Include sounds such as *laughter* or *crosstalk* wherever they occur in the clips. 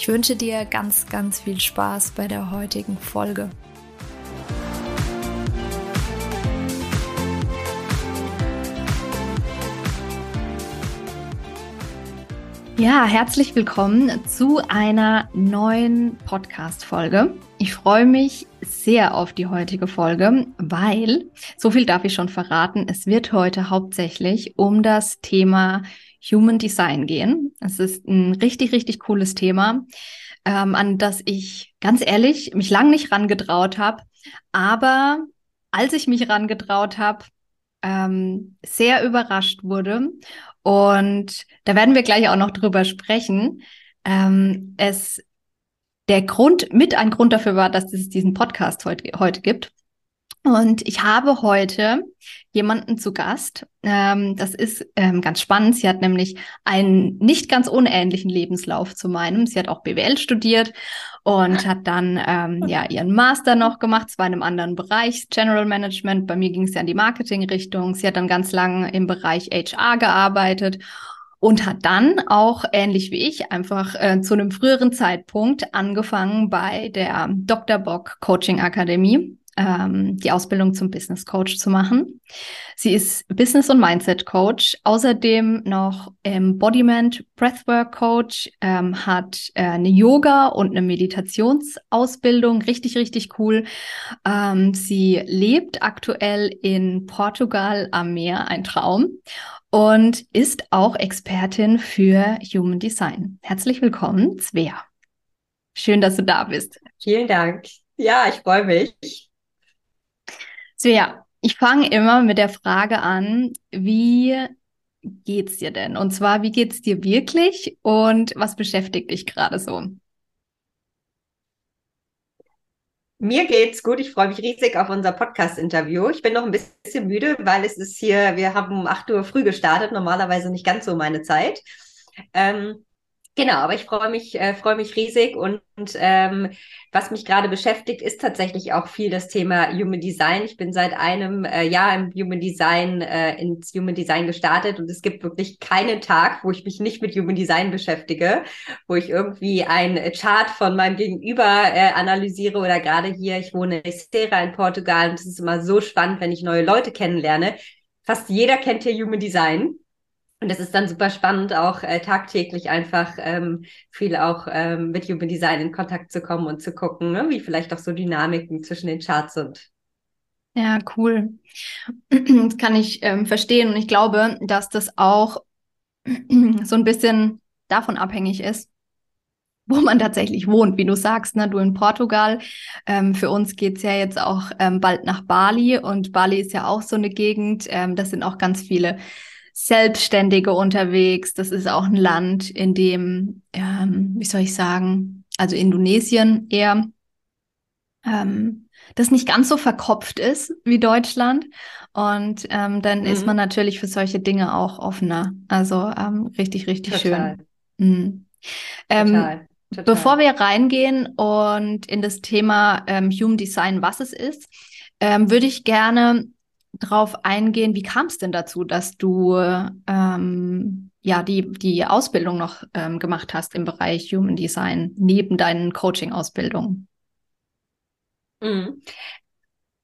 Ich wünsche dir ganz, ganz viel Spaß bei der heutigen Folge. Ja, herzlich willkommen zu einer neuen Podcast-Folge. Ich freue mich sehr auf die heutige Folge, weil, so viel darf ich schon verraten, es wird heute hauptsächlich um das Thema Human Design gehen. Es ist ein richtig, richtig cooles Thema, ähm, an das ich ganz ehrlich mich lang nicht rangetraut habe. Aber als ich mich rangetraut habe, ähm, sehr überrascht wurde. Und da werden wir gleich auch noch drüber sprechen. Ähm, es der Grund, mit ein Grund dafür war, dass es diesen Podcast heute, heute gibt. Und ich habe heute jemanden zu Gast. Ähm, das ist ähm, ganz spannend. Sie hat nämlich einen nicht ganz unähnlichen Lebenslauf zu meinem. Sie hat auch BWL studiert und hat dann ähm, ja ihren Master noch gemacht, zwar in einem anderen Bereich, General Management. Bei mir ging es ja in die Marketing-Richtung. Sie hat dann ganz lange im Bereich HR gearbeitet und hat dann auch ähnlich wie ich einfach äh, zu einem früheren Zeitpunkt angefangen bei der Dr. Bock Coaching Akademie ähm, die Ausbildung zum Business Coach zu machen. Sie ist Business- und Mindset Coach, außerdem noch Embodiment Breathwork Coach, ähm, hat äh, eine Yoga und eine Meditationsausbildung, richtig, richtig cool. Ähm, sie lebt aktuell in Portugal am Meer, ein Traum und ist auch Expertin für Human Design. Herzlich willkommen, Svea. Schön, dass du da bist. Vielen Dank. Ja, ich freue mich. So ja, ich fange immer mit der Frage an, wie geht's dir denn? Und zwar, wie geht's dir wirklich und was beschäftigt dich gerade so? Mir geht's gut. Ich freue mich riesig auf unser Podcast-Interview. Ich bin noch ein bisschen müde, weil es ist hier, wir haben um 8 Uhr früh gestartet, normalerweise nicht ganz so meine Zeit. Ähm, Genau, aber ich freue mich, äh, freue mich riesig und, ähm, was mich gerade beschäftigt, ist tatsächlich auch viel das Thema Human Design. Ich bin seit einem äh, Jahr im Human Design, äh, ins Human Design gestartet und es gibt wirklich keinen Tag, wo ich mich nicht mit Human Design beschäftige, wo ich irgendwie ein Chart von meinem Gegenüber äh, analysiere oder gerade hier, ich wohne in Estera in Portugal und es ist immer so spannend, wenn ich neue Leute kennenlerne. Fast jeder kennt hier Human Design. Und es ist dann super spannend, auch äh, tagtäglich einfach ähm, viel auch ähm, mit Human Design in Kontakt zu kommen und zu gucken, ne, wie vielleicht auch so Dynamiken zwischen den Charts sind. Ja, cool. *clears throat* Das kann ich ähm, verstehen. Und ich glaube, dass das auch *clears throat* so ein bisschen davon abhängig ist, wo man tatsächlich wohnt. Wie du sagst, ne, du in Portugal. Ähm, für uns geht's ja jetzt auch ähm, bald nach Bali und Bali ist ja auch so eine Gegend. Ähm, das sind auch ganz viele Selbstständige unterwegs. Das ist auch ein Land, in dem, ähm, wie soll ich sagen, also Indonesien eher, ähm, das nicht ganz so verkopft ist wie Deutschland. Und ähm, dann mhm. ist man natürlich für solche Dinge auch offener. Also ähm, richtig, richtig Total. schön. Mhm. Ähm, Total. Total. Bevor wir reingehen und in das Thema ähm, Human Design, was es ist, ähm, würde ich gerne drauf eingehen, wie kam es denn dazu, dass du ähm, ja die, die Ausbildung noch ähm, gemacht hast im Bereich Human Design neben deinen Coaching-Ausbildungen? Mhm.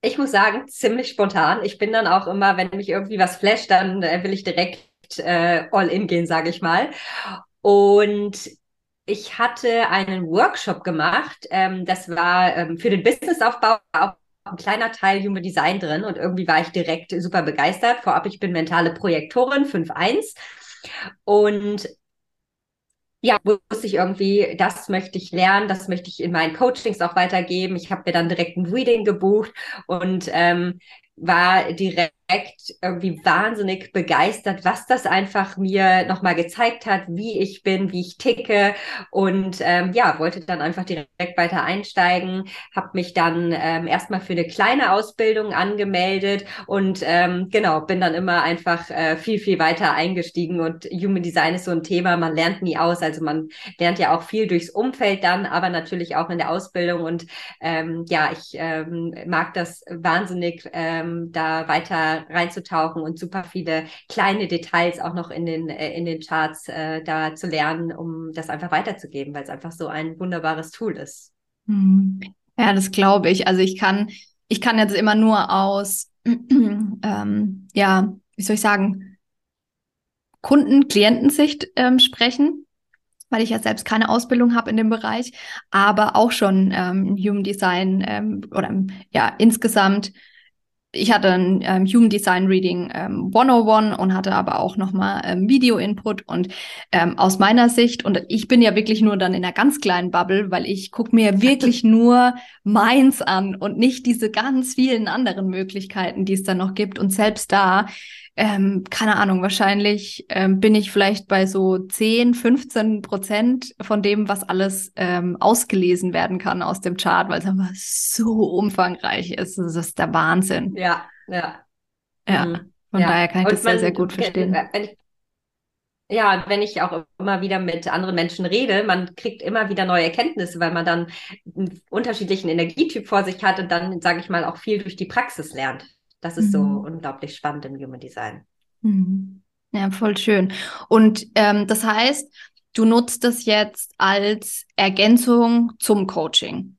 Ich muss sagen, ziemlich spontan. Ich bin dann auch immer, wenn mich irgendwie was flasht, dann äh, will ich direkt äh, all in gehen, sage ich mal. Und ich hatte einen Workshop gemacht. Ähm, das war ähm, für den Businessaufbau auch ein kleiner Teil Human Design drin und irgendwie war ich direkt super begeistert. Vorab, ich bin mentale Projektorin 5.1 und ja, wusste ich irgendwie, das möchte ich lernen, das möchte ich in meinen Coachings auch weitergeben. Ich habe mir dann direkt ein Reading gebucht und ähm, war direkt irgendwie wahnsinnig begeistert, was das einfach mir nochmal gezeigt hat, wie ich bin, wie ich ticke. Und ähm, ja, wollte dann einfach direkt weiter einsteigen, habe mich dann ähm, erstmal für eine kleine Ausbildung angemeldet und ähm, genau, bin dann immer einfach äh, viel, viel weiter eingestiegen. Und Human Design ist so ein Thema, man lernt nie aus, also man lernt ja auch viel durchs Umfeld dann, aber natürlich auch in der Ausbildung. Und ähm, ja, ich ähm, mag das wahnsinnig, ähm, da weiter reinzutauchen und super viele kleine Details auch noch in den, äh, in den Charts äh, da zu lernen, um das einfach weiterzugeben, weil es einfach so ein wunderbares Tool ist. Mhm. Ja, das glaube ich. Also ich kann, ich kann jetzt immer nur aus, *clears throat* ähm, ja, wie soll ich sagen, Kunden, Klientensicht ähm, sprechen, weil ich ja selbst keine Ausbildung habe in dem Bereich, aber auch schon ähm, Human Design ähm, oder ja insgesamt ich hatte ein ähm, Human Design Reading ähm, 101 und hatte aber auch nochmal ähm, Video-Input und ähm, aus meiner Sicht, und ich bin ja wirklich nur dann in einer ganz kleinen Bubble, weil ich gucke mir wirklich *laughs* nur meins an und nicht diese ganz vielen anderen Möglichkeiten, die es dann noch gibt. Und selbst da ähm, keine Ahnung, wahrscheinlich ähm, bin ich vielleicht bei so 10, 15 Prozent von dem, was alles ähm, ausgelesen werden kann aus dem Chart, weil es einfach so umfangreich ist. Das ist der Wahnsinn. Ja, ja. Ja, mhm. von ja. daher kann ich Und das man, sehr, sehr gut verstehen. Wenn ich, ja, wenn ich auch immer wieder mit anderen Menschen rede, man kriegt immer wieder neue Erkenntnisse, weil man dann einen unterschiedlichen Energietyp vor sich hat und dann, sage ich mal, auch viel durch die Praxis lernt. Das ist mhm. so unglaublich spannend im Human Design. Mhm. Ja, voll schön. Und ähm, das heißt, du nutzt das jetzt als Ergänzung zum Coaching.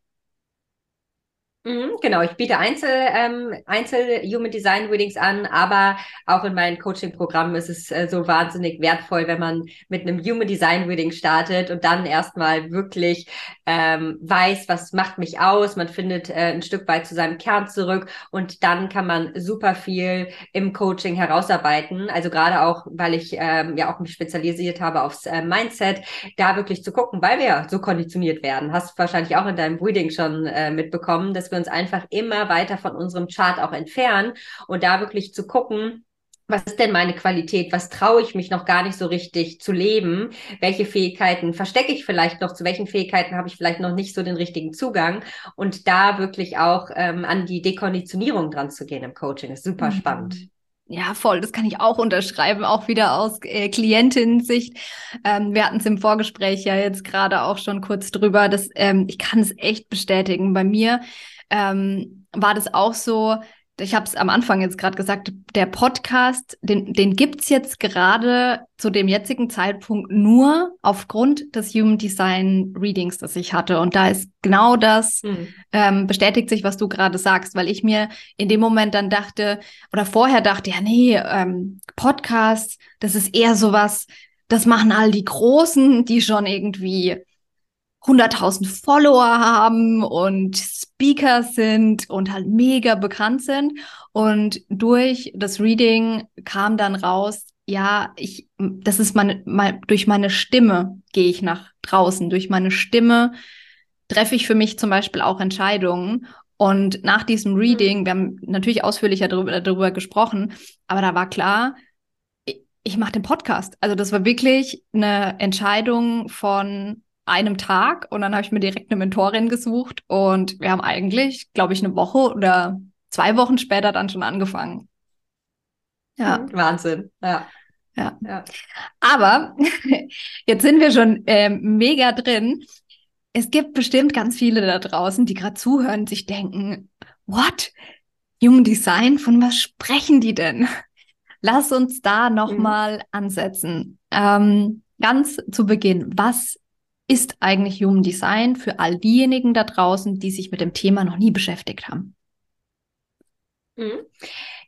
Mhm, genau, ich biete Einzel, ähm, Einzel Human Design Readings an, aber auch in meinen Coaching-Programmen ist es äh, so wahnsinnig wertvoll, wenn man mit einem Human Design Reading startet und dann erstmal wirklich ähm, weiß, was macht mich aus. Man findet äh, ein Stück weit zu seinem Kern zurück und dann kann man super viel im Coaching herausarbeiten. Also gerade auch, weil ich ähm, ja auch mich spezialisiert habe aufs äh, Mindset, da wirklich zu gucken, weil wir ja so konditioniert werden. Hast wahrscheinlich auch in deinem Reading schon äh, mitbekommen, dass wir wir uns einfach immer weiter von unserem Chart auch entfernen und da wirklich zu gucken, was ist denn meine Qualität? Was traue ich mich noch gar nicht so richtig zu leben? Welche Fähigkeiten verstecke ich vielleicht noch? Zu welchen Fähigkeiten habe ich vielleicht noch nicht so den richtigen Zugang? Und da wirklich auch ähm, an die Dekonditionierung dran zu gehen im Coaching ist super mhm. spannend. Ja, voll. Das kann ich auch unterschreiben, auch wieder aus äh, Klientin-Sicht. Ähm, wir hatten es im Vorgespräch ja jetzt gerade auch schon kurz drüber. Dass, ähm, ich kann es echt bestätigen. Bei mir ähm, war das auch so, ich habe es am Anfang jetzt gerade gesagt, der Podcast, den, den gibt's jetzt gerade zu dem jetzigen Zeitpunkt nur aufgrund des Human Design Readings, das ich hatte. Und da ist genau das, mhm. ähm, bestätigt sich, was du gerade sagst, weil ich mir in dem Moment dann dachte, oder vorher dachte, ja, nee, ähm, Podcast, das ist eher sowas, das machen all die Großen, die schon irgendwie 100.000 Follower haben und Speaker sind und halt mega bekannt sind. Und durch das Reading kam dann raus, ja, ich, das ist meine, mein, durch meine Stimme gehe ich nach draußen. Durch meine Stimme treffe ich für mich zum Beispiel auch Entscheidungen. Und nach diesem Reading, wir haben natürlich ausführlicher darüber, darüber gesprochen, aber da war klar, ich, ich mache den Podcast. Also das war wirklich eine Entscheidung von einem Tag und dann habe ich mir direkt eine Mentorin gesucht und wir haben eigentlich, glaube ich, eine Woche oder zwei Wochen später dann schon angefangen. Ja. Hm, Wahnsinn. Ja. Ja. ja. Aber *laughs* jetzt sind wir schon ähm, mega drin. Es gibt bestimmt ganz viele da draußen, die gerade zuhören und sich denken, what? Human Design, von was sprechen die denn? Lass uns da nochmal mhm. ansetzen. Ähm, ganz zu Beginn, was ist eigentlich Human Design für all diejenigen da draußen, die sich mit dem Thema noch nie beschäftigt haben? Mhm.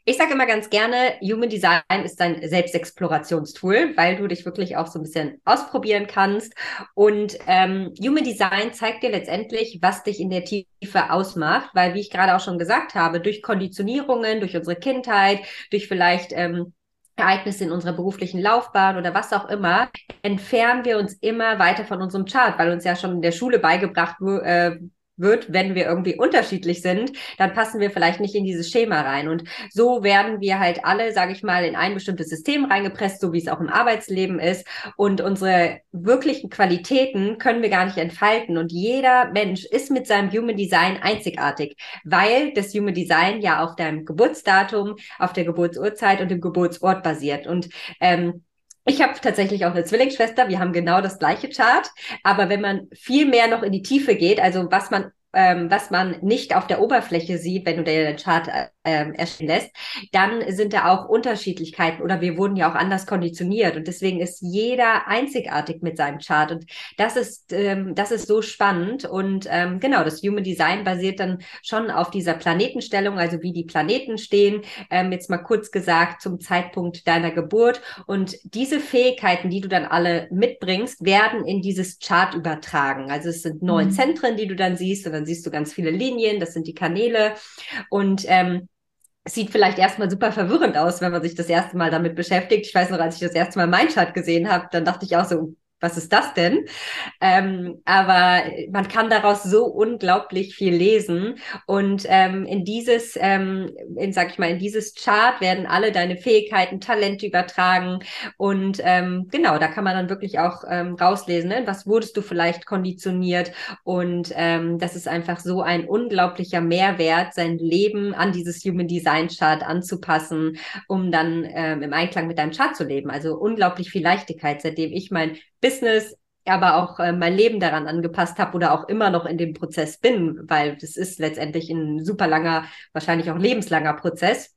Ich sage immer ganz gerne, Human Design ist ein Selbstexplorationstool, weil du dich wirklich auch so ein bisschen ausprobieren kannst. Und ähm, Human Design zeigt dir letztendlich, was dich in der Tiefe ausmacht, weil, wie ich gerade auch schon gesagt habe, durch Konditionierungen, durch unsere Kindheit, durch vielleicht ähm, Ereignisse in unserer beruflichen Laufbahn oder was auch immer, entfernen wir uns immer weiter von unserem Chart, weil uns ja schon in der Schule beigebracht äh, wird, wenn wir irgendwie unterschiedlich sind, dann passen wir vielleicht nicht in dieses Schema rein. Und so werden wir halt alle, sage ich mal, in ein bestimmtes System reingepresst, so wie es auch im Arbeitsleben ist. Und unsere wirklichen Qualitäten können wir gar nicht entfalten. Und jeder Mensch ist mit seinem Human Design einzigartig, weil das Human Design ja auf deinem Geburtsdatum, auf der Geburtsurzeit und dem Geburtsort basiert. Und ähm, ich habe tatsächlich auch eine Zwillingsschwester. Wir haben genau das gleiche Chart. Aber wenn man viel mehr noch in die Tiefe geht, also was man ähm, was man nicht auf der Oberfläche sieht, wenn du dir den Chart ähm, erstellen lässt, dann sind da auch Unterschiedlichkeiten oder wir wurden ja auch anders konditioniert und deswegen ist jeder einzigartig mit seinem Chart und das ist ähm, das ist so spannend und ähm, genau das Human Design basiert dann schon auf dieser Planetenstellung, also wie die Planeten stehen, ähm, jetzt mal kurz gesagt zum Zeitpunkt deiner Geburt und diese Fähigkeiten, die du dann alle mitbringst, werden in dieses Chart übertragen. Also es sind neun mhm. Zentren, die du dann siehst und dann siehst du ganz viele Linien, das sind die Kanäle und ähm, sieht vielleicht erstmal super verwirrend aus, wenn man sich das erste Mal damit beschäftigt. Ich weiß noch, als ich das erste Mal mein Chart gesehen habe, dann dachte ich auch so, was ist das denn? Ähm, aber man kann daraus so unglaublich viel lesen. Und ähm, in dieses, ähm, in, sag ich mal, in dieses Chart werden alle deine Fähigkeiten, Talente übertragen. Und ähm, genau, da kann man dann wirklich auch ähm, rauslesen, ne? was wurdest du vielleicht konditioniert. Und ähm, das ist einfach so ein unglaublicher Mehrwert, sein Leben an dieses Human Design Chart anzupassen, um dann ähm, im Einklang mit deinem Chart zu leben. Also unglaublich viel Leichtigkeit, seitdem ich mein Business, aber auch äh, mein Leben daran angepasst habe oder auch immer noch in dem Prozess bin, weil das ist letztendlich ein super langer, wahrscheinlich auch lebenslanger Prozess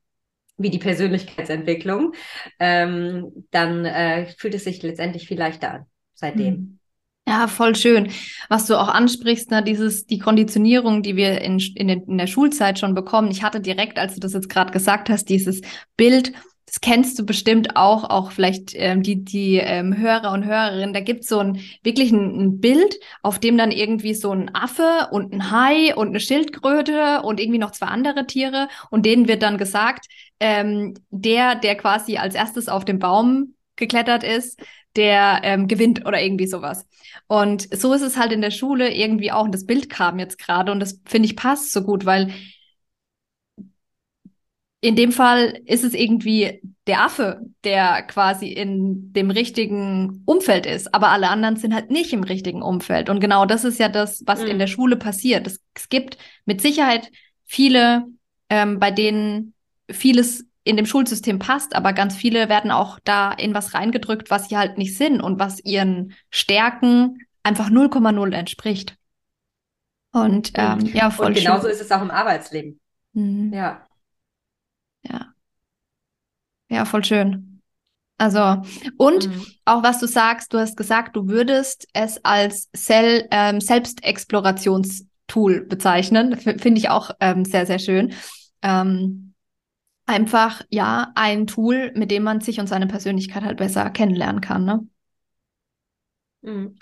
wie die Persönlichkeitsentwicklung, ähm, dann äh, fühlt es sich letztendlich viel leichter an seitdem. Mhm. Ja, voll schön. Was du auch ansprichst, ne, dieses, die Konditionierung, die wir in, in, in der Schulzeit schon bekommen. Ich hatte direkt, als du das jetzt gerade gesagt hast, dieses Bild das kennst du bestimmt auch, auch vielleicht ähm, die, die ähm, Hörer und Hörerinnen, da gibt es so ein wirklich ein, ein, Bild, auf dem dann irgendwie so ein Affe und ein Hai und eine Schildkröte und irgendwie noch zwei andere Tiere und denen wird dann gesagt, ähm, der, der quasi als erstes auf den Baum geklettert ist, der ähm, gewinnt oder irgendwie sowas. Und so ist es halt in der Schule irgendwie auch. Und das Bild kam jetzt gerade und das finde ich passt so gut, weil in dem Fall ist es irgendwie der Affe, der quasi in dem richtigen Umfeld ist, aber alle anderen sind halt nicht im richtigen Umfeld. Und genau das ist ja das, was mhm. in der Schule passiert. Es, es gibt mit Sicherheit viele, ähm, bei denen vieles in dem Schulsystem passt, aber ganz viele werden auch da in was reingedrückt, was sie halt nicht sind und was ihren Stärken einfach 0,0 entspricht. Und ähm, ja, voll Und genauso schön. ist es auch im Arbeitsleben. Mhm. Ja. Ja. Ja, voll schön. Also, und mhm. auch was du sagst, du hast gesagt, du würdest es als Sel ähm, Selbstexplorationstool bezeichnen. Finde ich auch ähm, sehr, sehr schön. Ähm, einfach, ja, ein Tool, mit dem man sich und seine Persönlichkeit halt besser kennenlernen kann, ne? Mhm.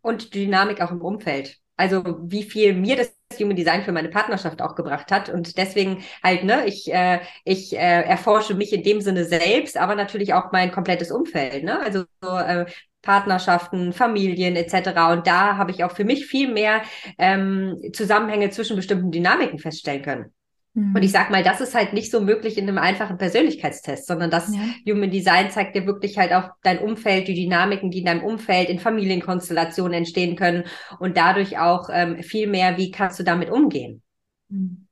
Und Dynamik auch im Umfeld. Also wie viel mir das Human Design für meine Partnerschaft auch gebracht hat. Und deswegen halt, ne, ich, äh, ich äh, erforsche mich in dem Sinne selbst, aber natürlich auch mein komplettes Umfeld, ne? Also so, äh, Partnerschaften, Familien etc. Und da habe ich auch für mich viel mehr ähm, Zusammenhänge zwischen bestimmten Dynamiken feststellen können. Und ich mhm. sag mal, das ist halt nicht so möglich in einem einfachen Persönlichkeitstest, sondern das ja. Human Design zeigt dir wirklich halt auch dein Umfeld, die Dynamiken, die in deinem Umfeld, in Familienkonstellationen entstehen können und dadurch auch ähm, viel mehr, wie kannst du damit umgehen. Mhm.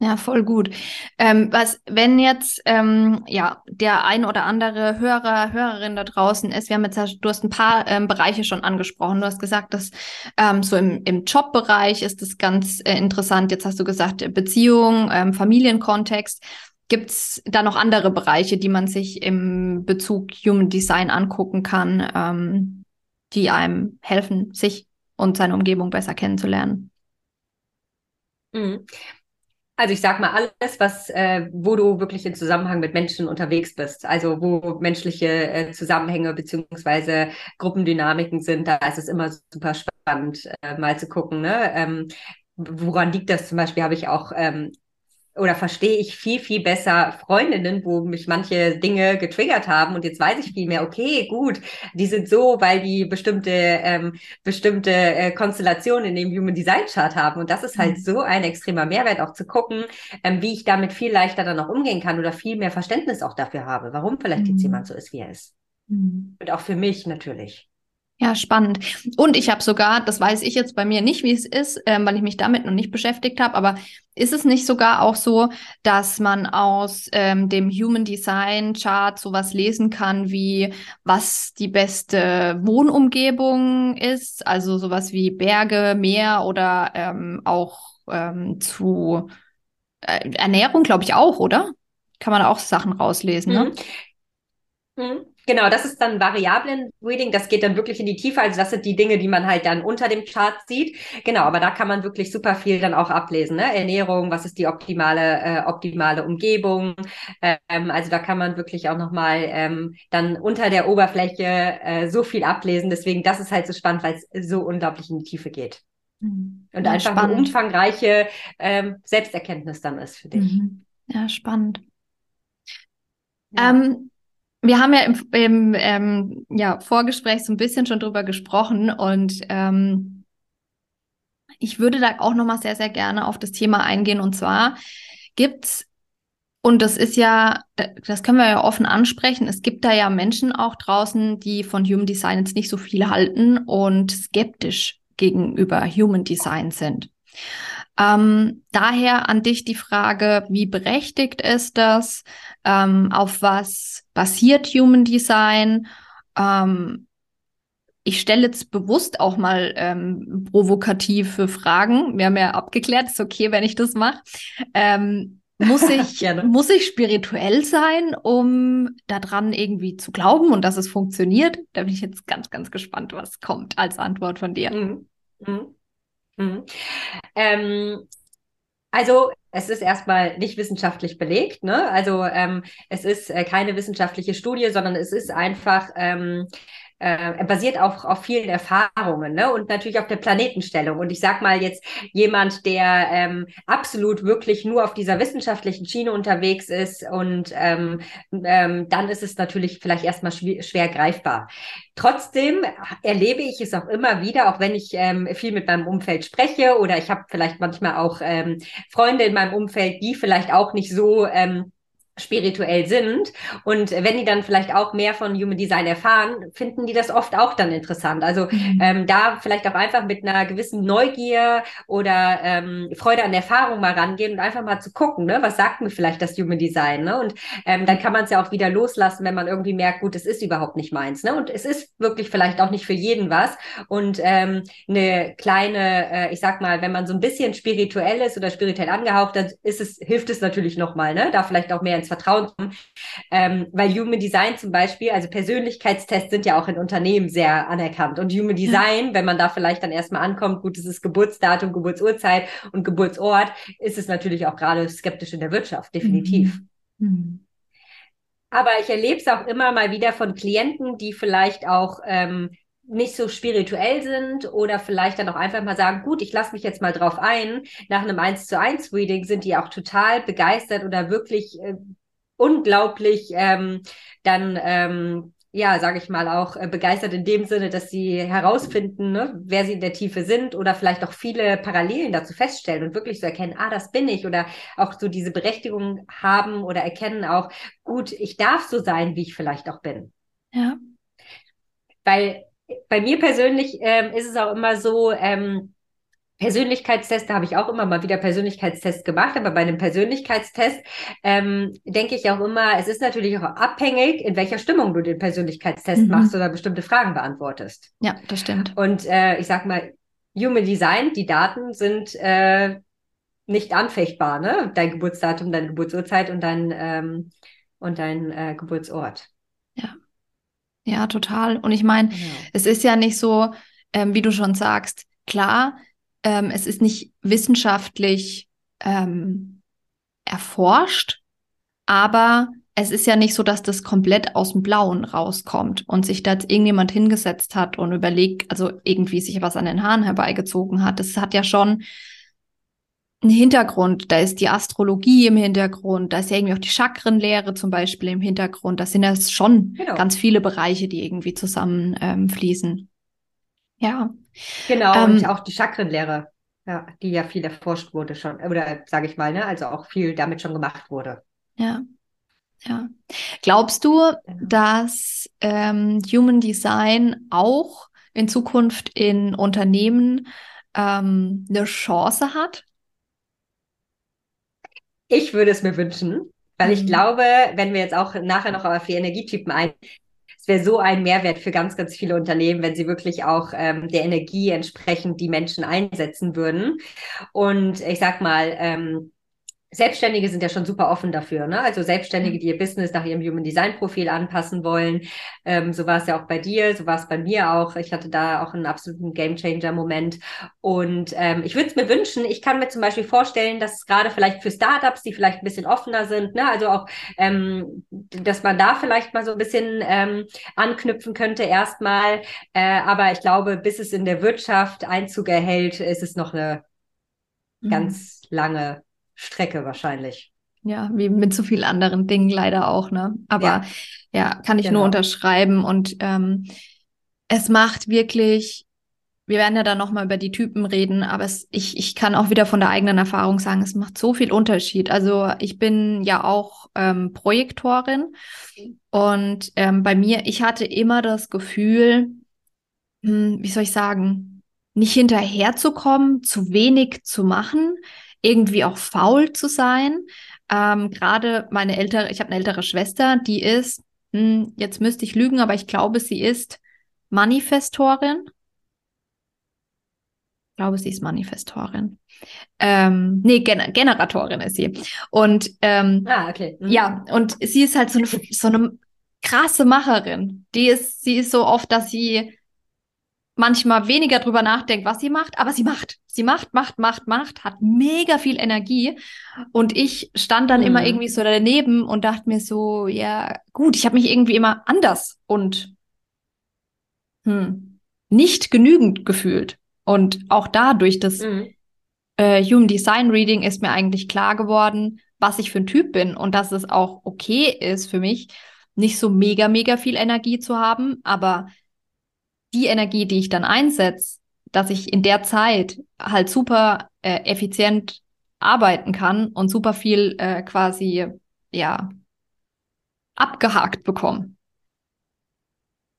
Ja, voll gut. Ähm, was, wenn jetzt ähm, ja der ein oder andere Hörer, Hörerin da draußen ist, wir haben jetzt, du hast ein paar ähm, Bereiche schon angesprochen. Du hast gesagt, dass ähm, so im, im Jobbereich ist das ganz äh, interessant. Jetzt hast du gesagt, Beziehung, ähm, Familienkontext. Gibt es da noch andere Bereiche, die man sich im Bezug Human Design angucken kann, ähm, die einem helfen, sich und seine Umgebung besser kennenzulernen? Mhm. Also ich sag mal alles, was, äh, wo du wirklich in Zusammenhang mit Menschen unterwegs bist, also wo menschliche äh, Zusammenhänge beziehungsweise Gruppendynamiken sind, da ist es immer super spannend, äh, mal zu gucken. Ne? Ähm, woran liegt das? Zum Beispiel habe ich auch ähm, oder verstehe ich viel, viel besser Freundinnen, wo mich manche Dinge getriggert haben und jetzt weiß ich viel mehr, okay, gut, die sind so, weil die bestimmte, ähm, bestimmte äh, Konstellationen in dem Human Design Chart haben und das ist halt mhm. so ein extremer Mehrwert auch zu gucken, ähm, wie ich damit viel leichter dann auch umgehen kann oder viel mehr Verständnis auch dafür habe, warum vielleicht mhm. jetzt jemand so ist, wie er ist. Mhm. Und auch für mich natürlich. Ja, spannend. Und ich habe sogar, das weiß ich jetzt bei mir nicht, wie es ist, ähm, weil ich mich damit noch nicht beschäftigt habe, aber ist es nicht sogar auch so, dass man aus ähm, dem Human Design Chart sowas lesen kann, wie was die beste Wohnumgebung ist, also sowas wie Berge, Meer oder ähm, auch ähm, zu äh, Ernährung, glaube ich auch, oder? Kann man auch Sachen rauslesen, ne? Mhm. Genau, das ist dann Variablen-Reading. Das geht dann wirklich in die Tiefe. Also das sind die Dinge, die man halt dann unter dem Chart sieht. Genau, aber da kann man wirklich super viel dann auch ablesen. Ne? Ernährung, was ist die optimale, äh, optimale Umgebung? Ähm, also da kann man wirklich auch nochmal ähm, dann unter der Oberfläche äh, so viel ablesen. Deswegen, das ist halt so spannend, weil es so unglaublich in die Tiefe geht. Mhm. Und ja, einfach spannend. eine umfangreiche ähm, Selbsterkenntnis dann ist für dich. Mhm. Ja, spannend. Ja. Ähm, wir haben ja im, im ähm, ja, Vorgespräch so ein bisschen schon drüber gesprochen und ähm, ich würde da auch nochmal sehr, sehr gerne auf das Thema eingehen. Und zwar gibt's und das ist ja, das können wir ja offen ansprechen. Es gibt da ja Menschen auch draußen, die von Human Design jetzt nicht so viel halten und skeptisch gegenüber Human Design sind. Ähm, daher an dich die Frage, wie berechtigt ist das? Ähm, auf was basiert Human Design? Ähm, ich stelle jetzt bewusst auch mal ähm, provokative Fragen. Wir haben ja abgeklärt, ist okay, wenn ich das mache. Ähm, muss *laughs* ich, muss ich spirituell sein, um daran irgendwie zu glauben und dass es funktioniert? Da bin ich jetzt ganz, ganz gespannt, was kommt als Antwort von dir. Mhm. Mhm. Mhm. Ähm, also es ist erstmal nicht wissenschaftlich belegt. Ne? Also ähm, es ist äh, keine wissenschaftliche Studie, sondern es ist einfach ähm, äh, basiert auch auf vielen Erfahrungen ne? und natürlich auf der Planetenstellung. Und ich sag mal jetzt jemand, der ähm, absolut wirklich nur auf dieser wissenschaftlichen Schiene unterwegs ist und ähm, ähm, dann ist es natürlich vielleicht erstmal schwer, schwer greifbar. Trotzdem erlebe ich es auch immer wieder, auch wenn ich ähm, viel mit meinem Umfeld spreche oder ich habe vielleicht manchmal auch ähm, Freunde in meinem Umfeld, die vielleicht auch nicht so ähm, spirituell sind. Und wenn die dann vielleicht auch mehr von Human Design erfahren, finden die das oft auch dann interessant. Also mhm. ähm, da vielleicht auch einfach mit einer gewissen Neugier oder ähm, Freude an Erfahrung mal rangehen und einfach mal zu gucken, ne, was sagt mir vielleicht das Human Design. Ne? Und ähm, dann kann man es ja auch wieder loslassen, wenn man irgendwie merkt, gut, es ist überhaupt nicht meins. Ne? Und es ist wirklich vielleicht auch nicht für jeden was. Und ähm, eine kleine, äh, ich sag mal, wenn man so ein bisschen spirituell ist oder spirituell angehaucht, dann ist es, hilft es natürlich nochmal, ne? da vielleicht auch mehr ins Vertrauen kommen. Ähm, weil Human Design zum Beispiel, also Persönlichkeitstests sind ja auch in Unternehmen sehr anerkannt. Und Human Design, ja. wenn man da vielleicht dann erstmal ankommt, gut, es ist Geburtsdatum, Geburtsurzeit und Geburtsort, ist es natürlich auch gerade skeptisch in der Wirtschaft, definitiv. Mhm. Mhm. Aber ich erlebe es auch immer mal wieder von Klienten, die vielleicht auch ähm, nicht so spirituell sind oder vielleicht dann auch einfach mal sagen, gut, ich lasse mich jetzt mal drauf ein. Nach einem 1 zu 1 Reading sind die auch total begeistert oder wirklich äh, unglaublich ähm, dann ähm, ja, sage ich mal, auch äh, begeistert in dem Sinne, dass sie herausfinden, ne, wer sie in der Tiefe sind oder vielleicht auch viele Parallelen dazu feststellen und wirklich so erkennen, ah, das bin ich oder auch so diese Berechtigung haben oder erkennen auch, gut, ich darf so sein, wie ich vielleicht auch bin. Ja. Weil bei mir persönlich ähm, ist es auch immer so, ähm, Persönlichkeitstest, da habe ich auch immer mal wieder Persönlichkeitstest gemacht, aber bei einem Persönlichkeitstest ähm, denke ich auch immer, es ist natürlich auch abhängig, in welcher Stimmung du den Persönlichkeitstest mhm. machst oder bestimmte Fragen beantwortest. Ja, das stimmt. Und äh, ich sag mal, Human Design, die Daten sind äh, nicht anfechtbar, ne? Dein Geburtsdatum, deine Geburtsurzeit und dein ähm, und dein äh, Geburtsort. Ja. Ja, total. Und ich meine, ja. es ist ja nicht so, ähm, wie du schon sagst, klar, ähm, es ist nicht wissenschaftlich ähm, erforscht, aber es ist ja nicht so, dass das komplett aus dem Blauen rauskommt und sich da jetzt irgendjemand hingesetzt hat und überlegt, also irgendwie sich was an den Haaren herbeigezogen hat. Das hat ja schon ein Hintergrund. Da ist die Astrologie im Hintergrund, da ist ja irgendwie auch die Chakrenlehre zum Beispiel im Hintergrund. Das sind ja schon genau. ganz viele Bereiche, die irgendwie zusammenfließen. Ähm, ja. Genau, ähm, und auch die Chakrenlehre, ja, die ja viel erforscht wurde schon, oder sage ich mal, ne, also auch viel damit schon gemacht wurde. Ja. Ja. Glaubst du, genau. dass ähm, Human Design auch in Zukunft in Unternehmen ähm, eine Chance hat? Ich würde es mir wünschen, weil mhm. ich glaube, wenn wir jetzt auch nachher noch auf die Energietypen ein, wäre so ein Mehrwert für ganz, ganz viele Unternehmen, wenn sie wirklich auch ähm, der Energie entsprechend die Menschen einsetzen würden. Und ich sag mal, ähm, Selbstständige sind ja schon super offen dafür, ne? Also Selbstständige, die ihr Business nach ihrem Human Design Profil anpassen wollen. Ähm, so war es ja auch bei dir, so war es bei mir auch. Ich hatte da auch einen absoluten Gamechanger Moment. Und ähm, ich würde es mir wünschen, ich kann mir zum Beispiel vorstellen, dass gerade vielleicht für Startups, die vielleicht ein bisschen offener sind, ne? Also auch, ähm, dass man da vielleicht mal so ein bisschen ähm, anknüpfen könnte erstmal. Äh, aber ich glaube, bis es in der Wirtschaft Einzug erhält, ist es noch eine mhm. ganz lange Strecke wahrscheinlich. Ja, wie mit so vielen anderen Dingen leider auch, ne? Aber ja, ja kann ich genau. nur unterschreiben. Und ähm, es macht wirklich, wir werden ja dann nochmal über die Typen reden, aber es, ich, ich kann auch wieder von der eigenen Erfahrung sagen, es macht so viel Unterschied. Also ich bin ja auch ähm, Projektorin und ähm, bei mir, ich hatte immer das Gefühl, hm, wie soll ich sagen, nicht hinterherzukommen, zu wenig zu machen irgendwie auch faul zu sein. Ähm, Gerade meine ältere, ich habe eine ältere Schwester, die ist, hm, jetzt müsste ich lügen, aber ich glaube, sie ist Manifestorin. Ich glaube, sie ist Manifestorin. Ähm, nee, Gen Generatorin ist sie. Und ähm, ah, okay. Mhm. ja, und sie ist halt so eine, so eine krasse Macherin. Die ist, sie ist so oft, dass sie manchmal weniger drüber nachdenkt, was sie macht, aber sie macht. Sie macht, macht, macht, macht, hat mega viel Energie. Und ich stand dann mhm. immer irgendwie so daneben und dachte mir so, ja, gut, ich habe mich irgendwie immer anders und hm, nicht genügend gefühlt. Und auch da durch das mhm. äh, Human Design Reading ist mir eigentlich klar geworden, was ich für ein Typ bin und dass es auch okay ist für mich, nicht so mega, mega viel Energie zu haben, aber die Energie, die ich dann einsetze, dass ich in der Zeit halt super äh, effizient arbeiten kann und super viel äh, quasi, ja, abgehakt bekomme.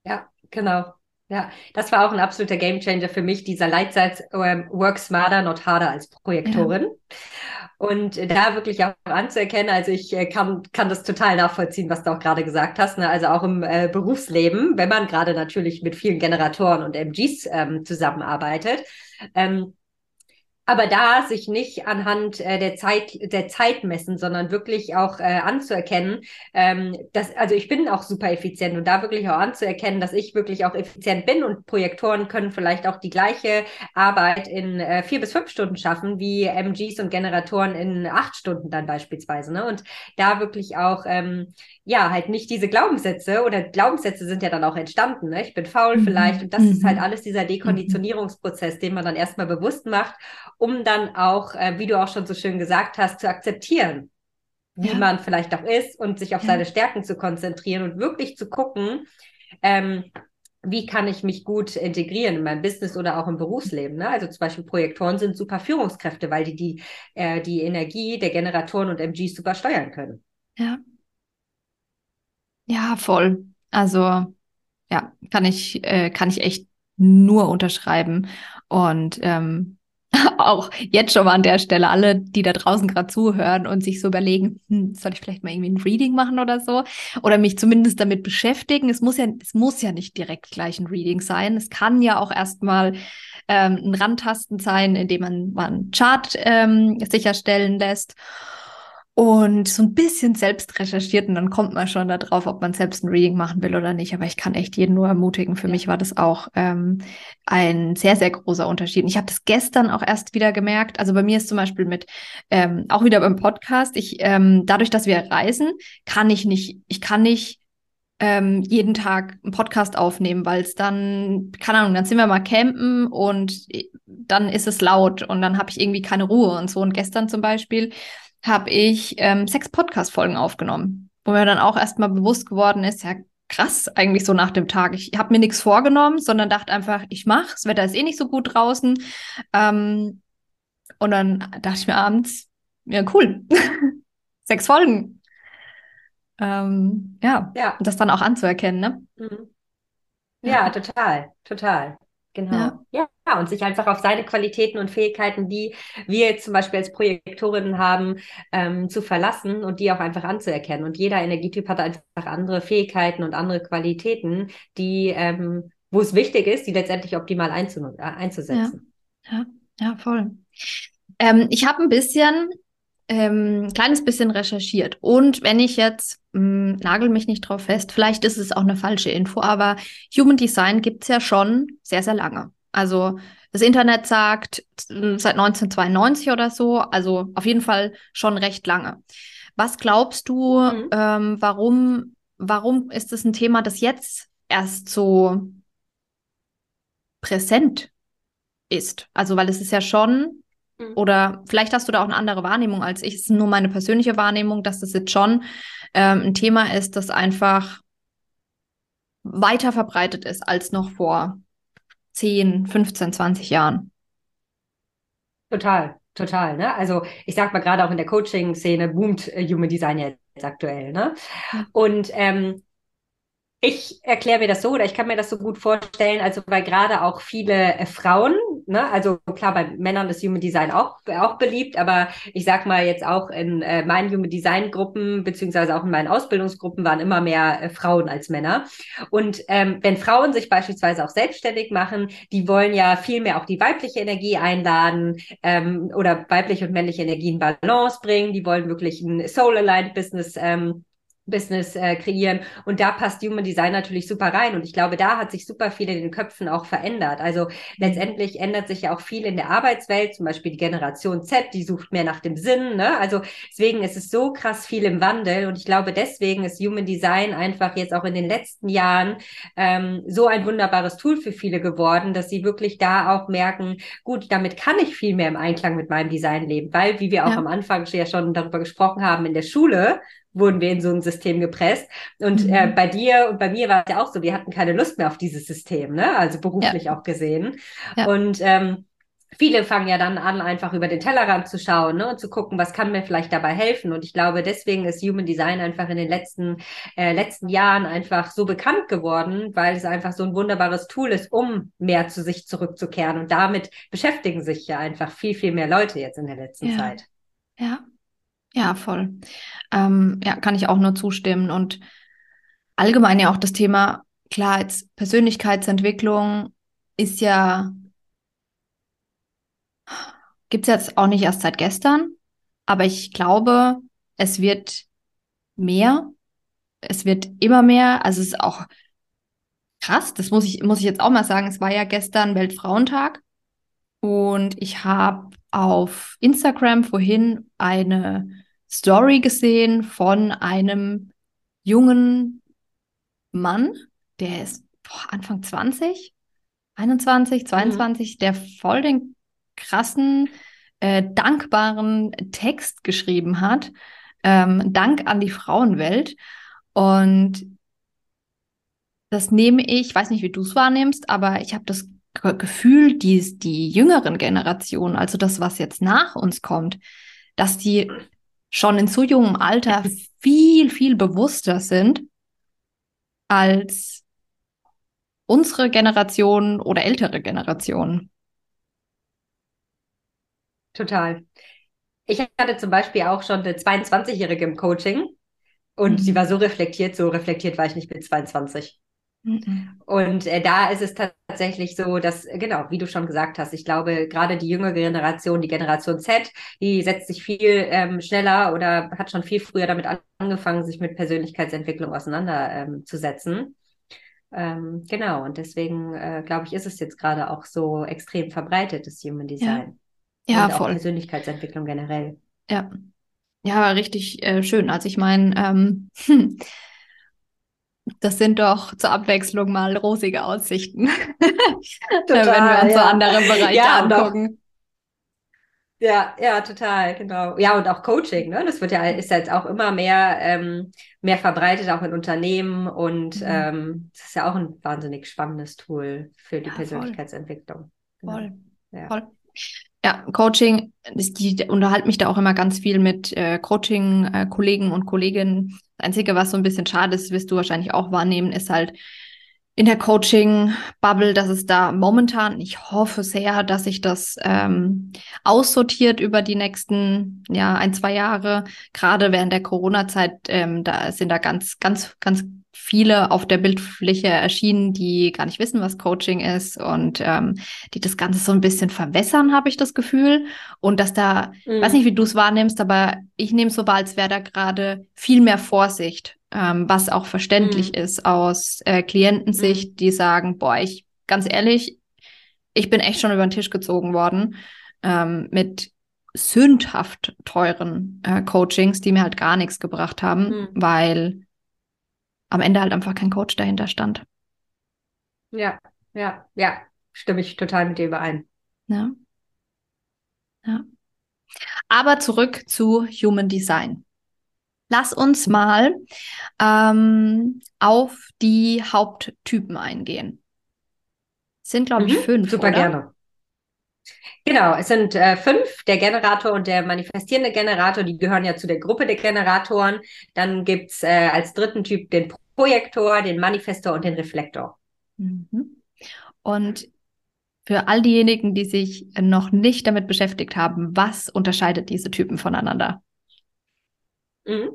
Ja, genau. Ja, das war auch ein absoluter Gamechanger für mich, dieser Leitsatz ähm, Work smarter, not harder als Projektorin. Ja. Und da wirklich auch anzuerkennen, also ich äh, kann, kann das total nachvollziehen, was du auch gerade gesagt hast. Ne? Also auch im äh, Berufsleben, wenn man gerade natürlich mit vielen Generatoren und MGs ähm, zusammenarbeitet, ähm, aber da sich nicht anhand äh, der Zeit der Zeit messen, sondern wirklich auch äh, anzuerkennen, ähm, dass also ich bin auch super effizient und da wirklich auch anzuerkennen, dass ich wirklich auch effizient bin und Projektoren können vielleicht auch die gleiche Arbeit in äh, vier bis fünf Stunden schaffen wie MGs und Generatoren in acht Stunden dann beispielsweise. Ne? Und da wirklich auch ähm, ja halt nicht diese Glaubenssätze oder Glaubenssätze sind ja dann auch entstanden. Ne? Ich bin faul mhm. vielleicht und das mhm. ist halt alles dieser mhm. Dekonditionierungsprozess, den man dann erstmal bewusst macht um dann auch, äh, wie du auch schon so schön gesagt hast, zu akzeptieren, wie ja. man vielleicht auch ist und sich auf ja. seine Stärken zu konzentrieren und wirklich zu gucken, ähm, wie kann ich mich gut integrieren in meinem Business oder auch im Berufsleben. Ne? Also zum Beispiel Projektoren sind super Führungskräfte, weil die die, äh, die Energie der Generatoren und MGs super steuern können. Ja. Ja, voll. Also ja, kann ich, äh, kann ich echt nur unterschreiben. Und ähm, *laughs* auch jetzt schon mal an der Stelle alle, die da draußen gerade zuhören und sich so überlegen, hm, soll ich vielleicht mal irgendwie ein Reading machen oder so? Oder mich zumindest damit beschäftigen. Es muss ja, es muss ja nicht direkt gleich ein Reading sein. Es kann ja auch erstmal ähm, ein Randtasten sein, indem man mal einen Chart ähm, sicherstellen lässt und so ein bisschen selbst recherchiert und dann kommt man schon darauf, ob man selbst ein Reading machen will oder nicht. Aber ich kann echt jeden nur ermutigen. Für ja. mich war das auch ähm, ein sehr, sehr großer Unterschied. ich habe das gestern auch erst wieder gemerkt. Also bei mir ist zum Beispiel mit, ähm, auch wieder beim Podcast, ich, ähm, dadurch, dass wir reisen, kann ich nicht, ich kann nicht ähm, jeden Tag einen Podcast aufnehmen, weil es dann, keine Ahnung, dann sind wir mal campen und dann ist es laut und dann habe ich irgendwie keine Ruhe und so. Und gestern zum Beispiel habe ich ähm, sechs Podcast-Folgen aufgenommen, wo mir dann auch erstmal bewusst geworden ist, ja, krass eigentlich so nach dem Tag. Ich habe mir nichts vorgenommen, sondern dachte einfach, ich mache. Das Wetter ist eh nicht so gut draußen. Ähm, und dann dachte ich mir abends, ja, cool. *laughs* Sechs Folgen. Ähm, ja. ja. Und das dann auch anzuerkennen, ne? Mhm. Ja, ja, total, total. Genau. Ja. ja, und sich einfach auf seine Qualitäten und Fähigkeiten, die wir jetzt zum Beispiel als Projektorinnen haben, ähm, zu verlassen und die auch einfach anzuerkennen. Und jeder Energietyp hat einfach andere Fähigkeiten und andere Qualitäten, die, ähm, wo es wichtig ist, die letztendlich optimal einzu äh, einzusetzen. Ja, ja, ja voll. Ähm, ich habe ein bisschen ähm, kleines bisschen recherchiert. Und wenn ich jetzt, mh, hm, nagel mich nicht drauf fest, vielleicht ist es auch eine falsche Info, aber Human Design gibt es ja schon sehr, sehr lange. Also das Internet sagt seit 1992 oder so, also auf jeden Fall schon recht lange. Was glaubst du, mhm. ähm, warum, warum ist es ein Thema, das jetzt erst so präsent ist? Also, weil es ist ja schon Mhm. Oder vielleicht hast du da auch eine andere Wahrnehmung als ich. Es ist nur meine persönliche Wahrnehmung, dass das jetzt schon ähm, ein Thema ist, das einfach weiter verbreitet ist als noch vor 10, 15, 20 Jahren. Total, total. Ne? Also ich sag mal gerade auch in der Coaching-Szene boomt äh, Human Design jetzt aktuell. Ne? Und ähm, ich erkläre mir das so oder ich kann mir das so gut vorstellen, also weil gerade auch viele äh, Frauen, ne, also klar, bei Männern ist Human Design auch, auch beliebt, aber ich sag mal jetzt auch in äh, meinen Human Design Gruppen, beziehungsweise auch in meinen Ausbildungsgruppen waren immer mehr äh, Frauen als Männer. Und ähm, wenn Frauen sich beispielsweise auch selbstständig machen, die wollen ja viel mehr auch die weibliche Energie einladen ähm, oder weibliche und männliche Energie in Balance bringen, die wollen wirklich ein Soul-Aligned Business ähm, Business äh, kreieren. Und da passt Human Design natürlich super rein. Und ich glaube, da hat sich super viel in den Köpfen auch verändert. Also mhm. letztendlich ändert sich ja auch viel in der Arbeitswelt, zum Beispiel die Generation Z, die sucht mehr nach dem Sinn. Ne? Also deswegen ist es so krass viel im Wandel. Und ich glaube, deswegen ist Human Design einfach jetzt auch in den letzten Jahren ähm, so ein wunderbares Tool für viele geworden, dass sie wirklich da auch merken, gut, damit kann ich viel mehr im Einklang mit meinem Design leben. Weil, wie wir auch ja. am Anfang ja schon darüber gesprochen haben, in der Schule wurden wir in so ein System gepresst. Und mhm. äh, bei dir und bei mir war es ja auch so, wir hatten keine Lust mehr auf dieses System, ne? Also beruflich ja. auch gesehen. Ja. Und ähm, viele fangen ja dann an, einfach über den Tellerrand zu schauen ne, und zu gucken, was kann mir vielleicht dabei helfen. Und ich glaube, deswegen ist Human Design einfach in den letzten, äh, letzten Jahren einfach so bekannt geworden, weil es einfach so ein wunderbares Tool ist, um mehr zu sich zurückzukehren. Und damit beschäftigen sich ja einfach viel, viel mehr Leute jetzt in der letzten ja. Zeit. Ja, ja, voll. Ähm, ja, kann ich auch nur zustimmen. Und allgemein ja auch das Thema, klar, jetzt Persönlichkeitsentwicklung ist ja, gibt es jetzt auch nicht erst seit gestern, aber ich glaube, es wird mehr. Es wird immer mehr. Also es ist auch krass, das muss ich, muss ich jetzt auch mal sagen. Es war ja gestern Weltfrauentag und ich habe auf Instagram vorhin eine Story gesehen von einem jungen Mann, der ist boah, Anfang 20, 21, 22, mhm. der voll den krassen, äh, dankbaren Text geschrieben hat. Ähm, Dank an die Frauenwelt. Und das nehme ich, ich weiß nicht, wie du es wahrnimmst, aber ich habe das Gefühl, die, die jüngeren Generationen, also das, was jetzt nach uns kommt, dass die schon in so jungem Alter *laughs* viel, viel bewusster sind als unsere Generation oder ältere Generationen. Total. Ich hatte zum Beispiel auch schon eine 22-Jährige im Coaching und mhm. sie war so reflektiert, so reflektiert war ich nicht mit 22. Mhm. Und äh, da ist es tatsächlich so, dass, genau, wie du schon gesagt hast, ich glaube, gerade die jüngere Generation, die Generation Z, die setzt sich viel ähm, schneller oder hat schon viel früher damit angefangen, sich mit Persönlichkeitsentwicklung auseinanderzusetzen. Ähm, genau, und deswegen, äh, glaube ich, ist es jetzt gerade auch so extrem verbreitet, das Human Design. Ja, ja und voll. Persönlichkeitsentwicklung generell. Ja. Ja, richtig äh, schön. Also ich meine, ähm, hm, *laughs* Das sind doch zur Abwechslung mal rosige Aussichten, Total, *laughs* wenn wir uns ja. so andere Bereiche ja, angucken. Ja, ja, total, genau. Ja, und auch Coaching, ne? Das wird ja, ist jetzt auch immer mehr, ähm, mehr verbreitet, auch in Unternehmen. Und mhm. ähm, das ist ja auch ein wahnsinnig spannendes Tool für die ja, Persönlichkeitsentwicklung. Genau. Voll. Ja. voll. Ja, Coaching, die unterhalte mich da auch immer ganz viel mit äh, Coaching-Kollegen äh, und Kolleginnen. Das Einzige, was so ein bisschen schade ist, wirst du wahrscheinlich auch wahrnehmen, ist halt, in der Coaching-Bubble, dass es da momentan, ich hoffe sehr, dass sich das ähm, aussortiert über die nächsten ja, ein, zwei Jahre. Gerade während der Corona-Zeit, ähm, da sind da ganz, ganz, ganz viele auf der Bildfläche erschienen, die gar nicht wissen, was Coaching ist und ähm, die das Ganze so ein bisschen verwässern, habe ich das Gefühl. Und dass da, mhm. weiß nicht, wie du es wahrnimmst, aber ich nehme es so wahr, als wäre da gerade viel mehr Vorsicht ähm, was auch verständlich mhm. ist aus äh, Klientensicht, mhm. die sagen, boah, ich ganz ehrlich, ich bin echt schon über den Tisch gezogen worden ähm, mit sündhaft teuren äh, Coachings, die mir halt gar nichts gebracht haben, mhm. weil am Ende halt einfach kein Coach dahinter stand. Ja, ja, ja, stimme ich total mit dir überein. Ja. Ja. Aber zurück zu Human Design. Lass uns mal ähm, auf die Haupttypen eingehen. Sind, glaube ich, mhm, fünf. Super oder? gerne. Genau, es sind äh, fünf, der Generator und der manifestierende Generator, die gehören ja zu der Gruppe der Generatoren. Dann gibt es äh, als dritten Typ den Projektor, den Manifestor und den Reflektor. Mhm. Und für all diejenigen, die sich noch nicht damit beschäftigt haben, was unterscheidet diese Typen voneinander? Mhm.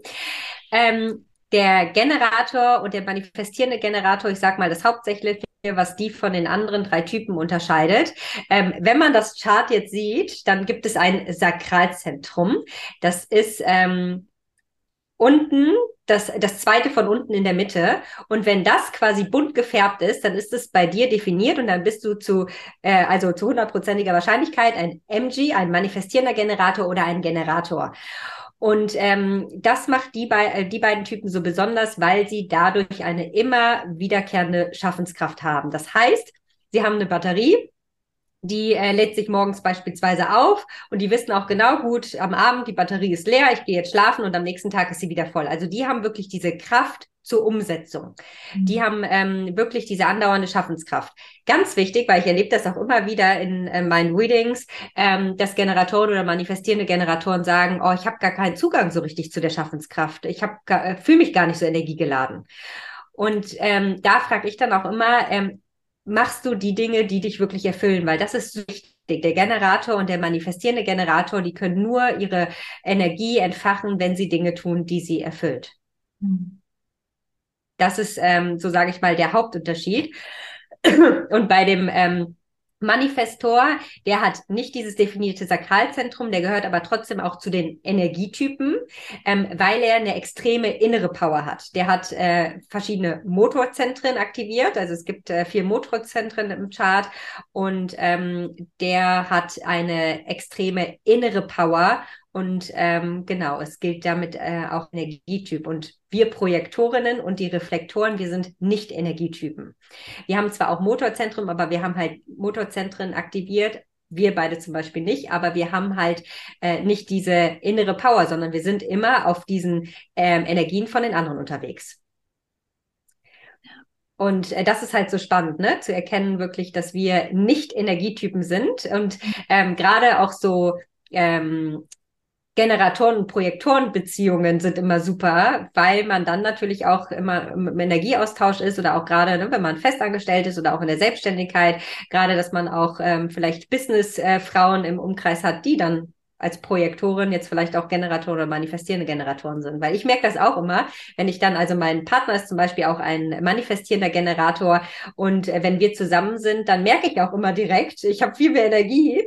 Ähm, der Generator und der manifestierende Generator, ich sage mal das Hauptsächliche, was die von den anderen drei Typen unterscheidet. Ähm, wenn man das Chart jetzt sieht, dann gibt es ein Sakralzentrum. Das ist ähm, unten, das, das zweite von unten in der Mitte. Und wenn das quasi bunt gefärbt ist, dann ist es bei dir definiert und dann bist du zu, äh, also zu hundertprozentiger Wahrscheinlichkeit ein MG, ein manifestierender Generator oder ein Generator. Und ähm, das macht die, bei, äh, die beiden Typen so besonders, weil sie dadurch eine immer wiederkehrende Schaffenskraft haben. Das heißt, sie haben eine Batterie, die äh, lädt sich morgens beispielsweise auf und die wissen auch genau gut, am Abend, die Batterie ist leer, ich gehe jetzt schlafen und am nächsten Tag ist sie wieder voll. Also die haben wirklich diese Kraft zur Umsetzung. Mhm. Die haben ähm, wirklich diese andauernde Schaffenskraft. Ganz wichtig, weil ich erlebe das auch immer wieder in äh, meinen Readings, ähm, dass Generatoren oder manifestierende Generatoren sagen, oh, ich habe gar keinen Zugang so richtig zu der Schaffenskraft. Ich äh, fühle mich gar nicht so energiegeladen. Und ähm, da frage ich dann auch immer, ähm, machst du die Dinge, die dich wirklich erfüllen, weil das ist wichtig. Der Generator und der manifestierende Generator, die können nur ihre Energie entfachen, wenn sie Dinge tun, die sie erfüllt. Mhm. Das ist, ähm, so sage ich mal, der Hauptunterschied. *clears throat* Und bei dem ähm, Manifestor, der hat nicht dieses definierte Sakralzentrum, der gehört aber trotzdem auch zu den Energietypen, ähm, weil er eine extreme innere Power hat. Der hat äh, verschiedene Motorzentren aktiviert, also es gibt äh, vier Motorzentren im Chart und ähm, der hat eine extreme innere Power und ähm, genau, es gilt damit äh, auch Energietyp. Und wir Projektorinnen und die Reflektoren, wir sind nicht Energietypen. Wir haben zwar auch Motorzentrum, aber wir haben halt Motorzentren aktiviert. Wir beide zum Beispiel nicht, aber wir haben halt äh, nicht diese innere Power, sondern wir sind immer auf diesen ähm, Energien von den anderen unterwegs. Und äh, das ist halt so spannend, ne? Zu erkennen wirklich, dass wir nicht Energietypen sind und ähm, gerade auch so ähm, Generatoren- und Projektorenbeziehungen sind immer super, weil man dann natürlich auch immer im Energieaustausch ist oder auch gerade, ne, wenn man festangestellt ist oder auch in der Selbstständigkeit, gerade, dass man auch ähm, vielleicht Businessfrauen äh, im Umkreis hat, die dann als Projektoren jetzt vielleicht auch Generatoren oder manifestierende Generatoren sind. Weil ich merke das auch immer, wenn ich dann, also mein Partner ist zum Beispiel auch ein manifestierender Generator und äh, wenn wir zusammen sind, dann merke ich auch immer direkt, ich habe viel mehr Energie.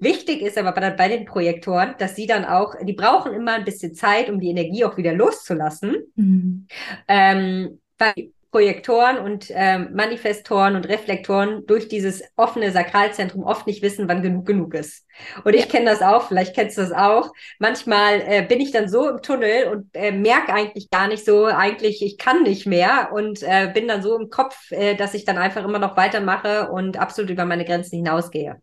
Wichtig ist aber bei, bei, den Projektoren, dass sie dann auch, die brauchen immer ein bisschen Zeit, um die Energie auch wieder loszulassen. Mhm. Ähm, weil Projektoren und ähm, Manifestoren und Reflektoren durch dieses offene Sakralzentrum oft nicht wissen, wann genug genug ist. Und ich kenne das auch, vielleicht kennst du das auch. Manchmal äh, bin ich dann so im Tunnel und äh, merke eigentlich gar nicht so, eigentlich ich kann nicht mehr und äh, bin dann so im Kopf, äh, dass ich dann einfach immer noch weitermache und absolut über meine Grenzen hinausgehe.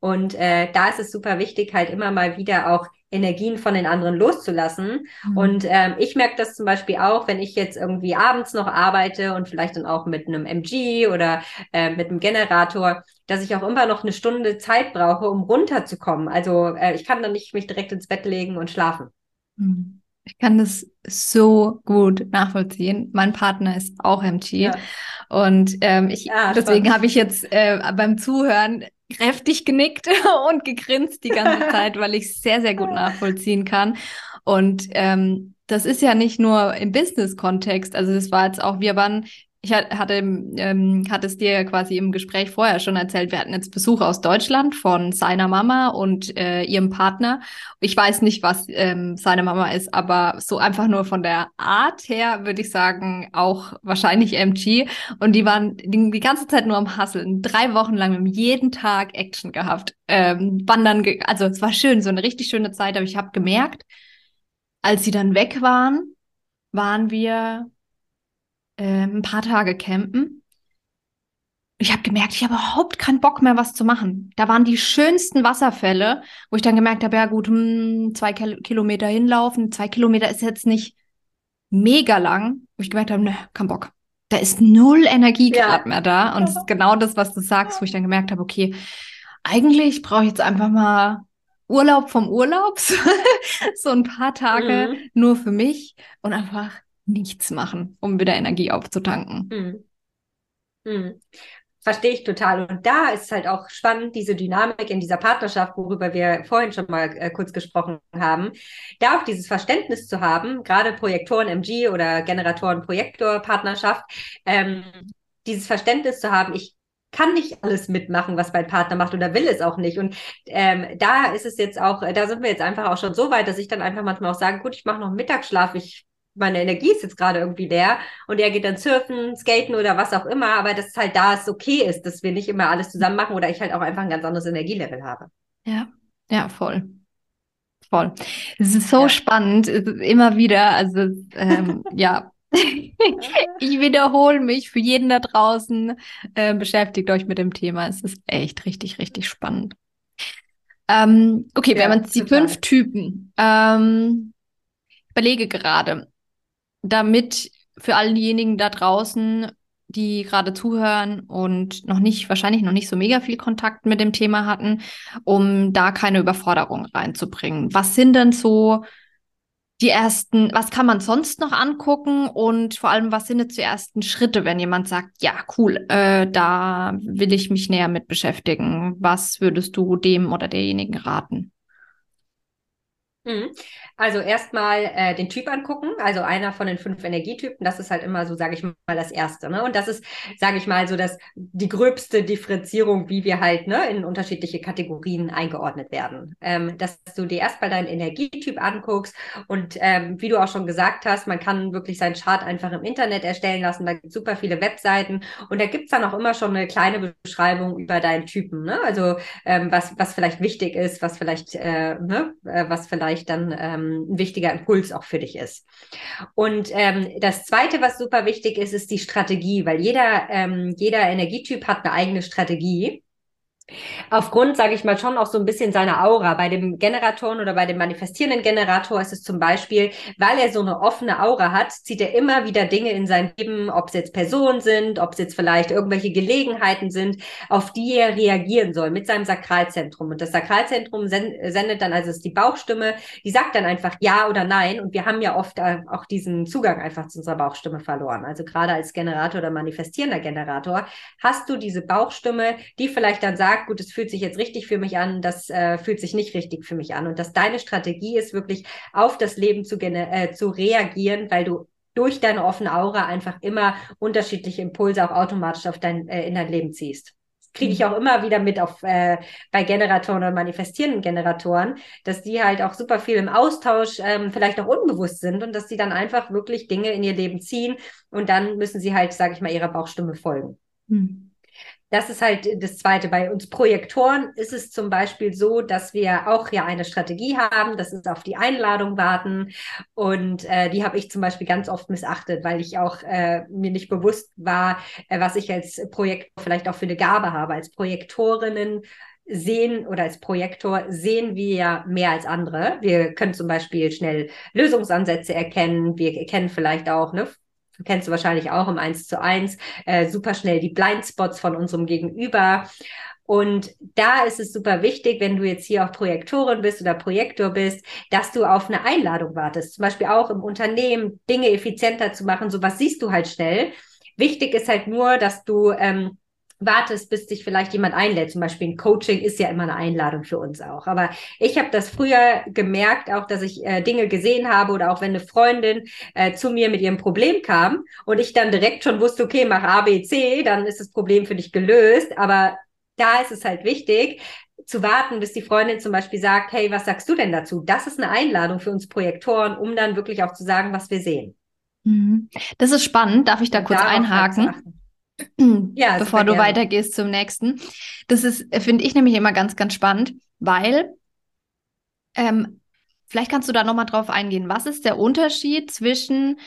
Und äh, da ist es super wichtig, halt immer mal wieder auch Energien von den anderen loszulassen. Mhm. Und ähm, ich merke das zum Beispiel auch, wenn ich jetzt irgendwie abends noch arbeite und vielleicht dann auch mit einem MG oder äh, mit einem Generator, dass ich auch immer noch eine Stunde Zeit brauche, um runterzukommen. Also äh, ich kann dann nicht mich direkt ins Bett legen und schlafen. Mhm. Ich kann das so gut nachvollziehen. Mein Partner ist auch MG. Ja. Und ähm, ich, ja, deswegen habe ich jetzt äh, beim Zuhören kräftig genickt *laughs* und gegrinst die ganze *laughs* Zeit, weil ich es sehr, sehr gut nachvollziehen kann. Und ähm, das ist ja nicht nur im Business-Kontext. Also das war jetzt auch, wir waren ich hatte, ähm, hatte es dir quasi im Gespräch vorher schon erzählt, wir hatten jetzt Besuch aus Deutschland von seiner Mama und äh, ihrem Partner. Ich weiß nicht, was ähm, seine Mama ist, aber so einfach nur von der Art her würde ich sagen, auch wahrscheinlich MG. Und die waren die, die ganze Zeit nur am Hasseln. Drei Wochen lang, wir haben jeden Tag Action gehabt. Ähm, wandern, ge also es war schön, so eine richtig schöne Zeit, aber ich habe gemerkt, als sie dann weg waren, waren wir äh, ein paar Tage campen. Ich habe gemerkt, ich habe überhaupt keinen Bock mehr, was zu machen. Da waren die schönsten Wasserfälle, wo ich dann gemerkt habe, ja gut, hm, zwei Kilometer hinlaufen, zwei Kilometer ist jetzt nicht mega lang, wo ich gemerkt habe, ne, kein Bock. Da ist null Energie ja. gerade mehr da. Und *laughs* es ist genau das, was du sagst, wo ich dann gemerkt habe, okay, eigentlich brauche ich jetzt einfach mal Urlaub vom Urlaub, *laughs* so ein paar Tage mhm. nur für mich und einfach nichts machen, um wieder Energie aufzutanken. Hm. Hm. Verstehe ich total. Und da ist halt auch spannend, diese Dynamik in dieser Partnerschaft, worüber wir vorhin schon mal äh, kurz gesprochen haben, da auch dieses Verständnis zu haben, gerade Projektoren MG oder Generatoren Projektor Partnerschaft, ähm, dieses Verständnis zu haben, ich kann nicht alles mitmachen, was mein Partner macht oder will es auch nicht. Und ähm, da ist es jetzt auch, da sind wir jetzt einfach auch schon so weit, dass ich dann einfach manchmal auch sage, gut, ich mache noch einen Mittagsschlaf, ich meine Energie ist jetzt gerade irgendwie leer und er geht dann surfen, skaten oder was auch immer, aber dass es halt da es okay ist, dass wir nicht immer alles zusammen machen oder ich halt auch einfach ein ganz anderes Energielevel habe. Ja, ja, voll. Voll. Es ist so ja. spannend, immer wieder, also ähm, *laughs* ja. ich wiederhole mich für jeden da draußen. Äh, beschäftigt euch mit dem Thema. Es ist echt richtig, richtig spannend. Ähm, okay, ja, wir haben jetzt die fünf Typen. Ähm, überlege gerade, damit für all diejenigen da draußen, die gerade zuhören und noch nicht, wahrscheinlich noch nicht so mega viel Kontakt mit dem Thema hatten, um da keine Überforderung reinzubringen. Was sind denn so die ersten, was kann man sonst noch angucken und vor allem, was sind jetzt die ersten Schritte, wenn jemand sagt, ja, cool, äh, da will ich mich näher mit beschäftigen. Was würdest du dem oder derjenigen raten? Also erstmal äh, den Typ angucken, also einer von den fünf Energietypen, das ist halt immer so, sage ich mal, das Erste. Ne? Und das ist, sage ich mal, so dass die gröbste Differenzierung, wie wir halt ne, in unterschiedliche Kategorien eingeordnet werden. Ähm, dass du dir erstmal deinen Energietyp anguckst und ähm, wie du auch schon gesagt hast, man kann wirklich seinen Chart einfach im Internet erstellen lassen, da gibt super viele Webseiten und da gibt's dann auch immer schon eine kleine Beschreibung über deinen Typen, ne? also ähm, was, was vielleicht wichtig ist, was vielleicht, äh, ne, äh, was vielleicht dann ähm, ein wichtiger Impuls auch für dich ist. Und ähm, das Zweite, was super wichtig ist, ist die Strategie, weil jeder, ähm, jeder Energietyp hat eine eigene Strategie aufgrund, sage ich mal, schon auch so ein bisschen seiner Aura. Bei dem Generatoren oder bei dem manifestierenden Generator ist es zum Beispiel, weil er so eine offene Aura hat, zieht er immer wieder Dinge in sein Leben, ob es jetzt Personen sind, ob es jetzt vielleicht irgendwelche Gelegenheiten sind, auf die er reagieren soll mit seinem Sakralzentrum. Und das Sakralzentrum sendet dann, also ist die Bauchstimme, die sagt dann einfach Ja oder Nein. Und wir haben ja oft äh, auch diesen Zugang einfach zu unserer Bauchstimme verloren. Also gerade als Generator oder manifestierender Generator hast du diese Bauchstimme, die vielleicht dann sagt, sagt, gut, es fühlt sich jetzt richtig für mich an, das äh, fühlt sich nicht richtig für mich an. Und dass deine Strategie ist, wirklich auf das Leben zu, äh, zu reagieren, weil du durch deine offene Aura einfach immer unterschiedliche Impulse auch automatisch auf dein, äh, in dein Leben ziehst. das kriege ich mhm. auch immer wieder mit auf äh, bei Generatoren und manifestierenden Generatoren, dass die halt auch super viel im Austausch ähm, vielleicht auch unbewusst sind und dass die dann einfach wirklich Dinge in ihr Leben ziehen und dann müssen sie halt, sage ich mal, ihrer Bauchstimme folgen. Mhm. Das ist halt das Zweite. Bei uns Projektoren ist es zum Beispiel so, dass wir auch ja eine Strategie haben, das ist auf die Einladung warten. Und äh, die habe ich zum Beispiel ganz oft missachtet, weil ich auch äh, mir nicht bewusst war, äh, was ich als Projektor vielleicht auch für eine Gabe habe. Als Projektorinnen sehen oder als Projektor sehen wir ja mehr als andere. Wir können zum Beispiel schnell Lösungsansätze erkennen. Wir erkennen vielleicht auch ne, kennst du wahrscheinlich auch im 1 zu 1, äh, super schnell die Blindspots von unserem Gegenüber. Und da ist es super wichtig, wenn du jetzt hier auch Projektorin bist oder Projektor bist, dass du auf eine Einladung wartest. Zum Beispiel auch im Unternehmen Dinge effizienter zu machen. Sowas siehst du halt schnell. Wichtig ist halt nur, dass du ähm, wartest, bis dich vielleicht jemand einlädt. Zum Beispiel ein Coaching ist ja immer eine Einladung für uns auch. Aber ich habe das früher gemerkt, auch dass ich äh, Dinge gesehen habe oder auch wenn eine Freundin äh, zu mir mit ihrem Problem kam und ich dann direkt schon wusste, okay, mach A, B, C, dann ist das Problem für dich gelöst. Aber da ist es halt wichtig, zu warten, bis die Freundin zum Beispiel sagt, hey, was sagst du denn dazu? Das ist eine Einladung für uns Projektoren, um dann wirklich auch zu sagen, was wir sehen. Mhm. Das ist spannend. Darf ich da kurz einhaken? *clears throat* ja, bevor du gerne. weitergehst zum nächsten. Das ist, finde ich nämlich immer ganz, ganz spannend, weil ähm, vielleicht kannst du da nochmal drauf eingehen. Was ist der Unterschied zwischen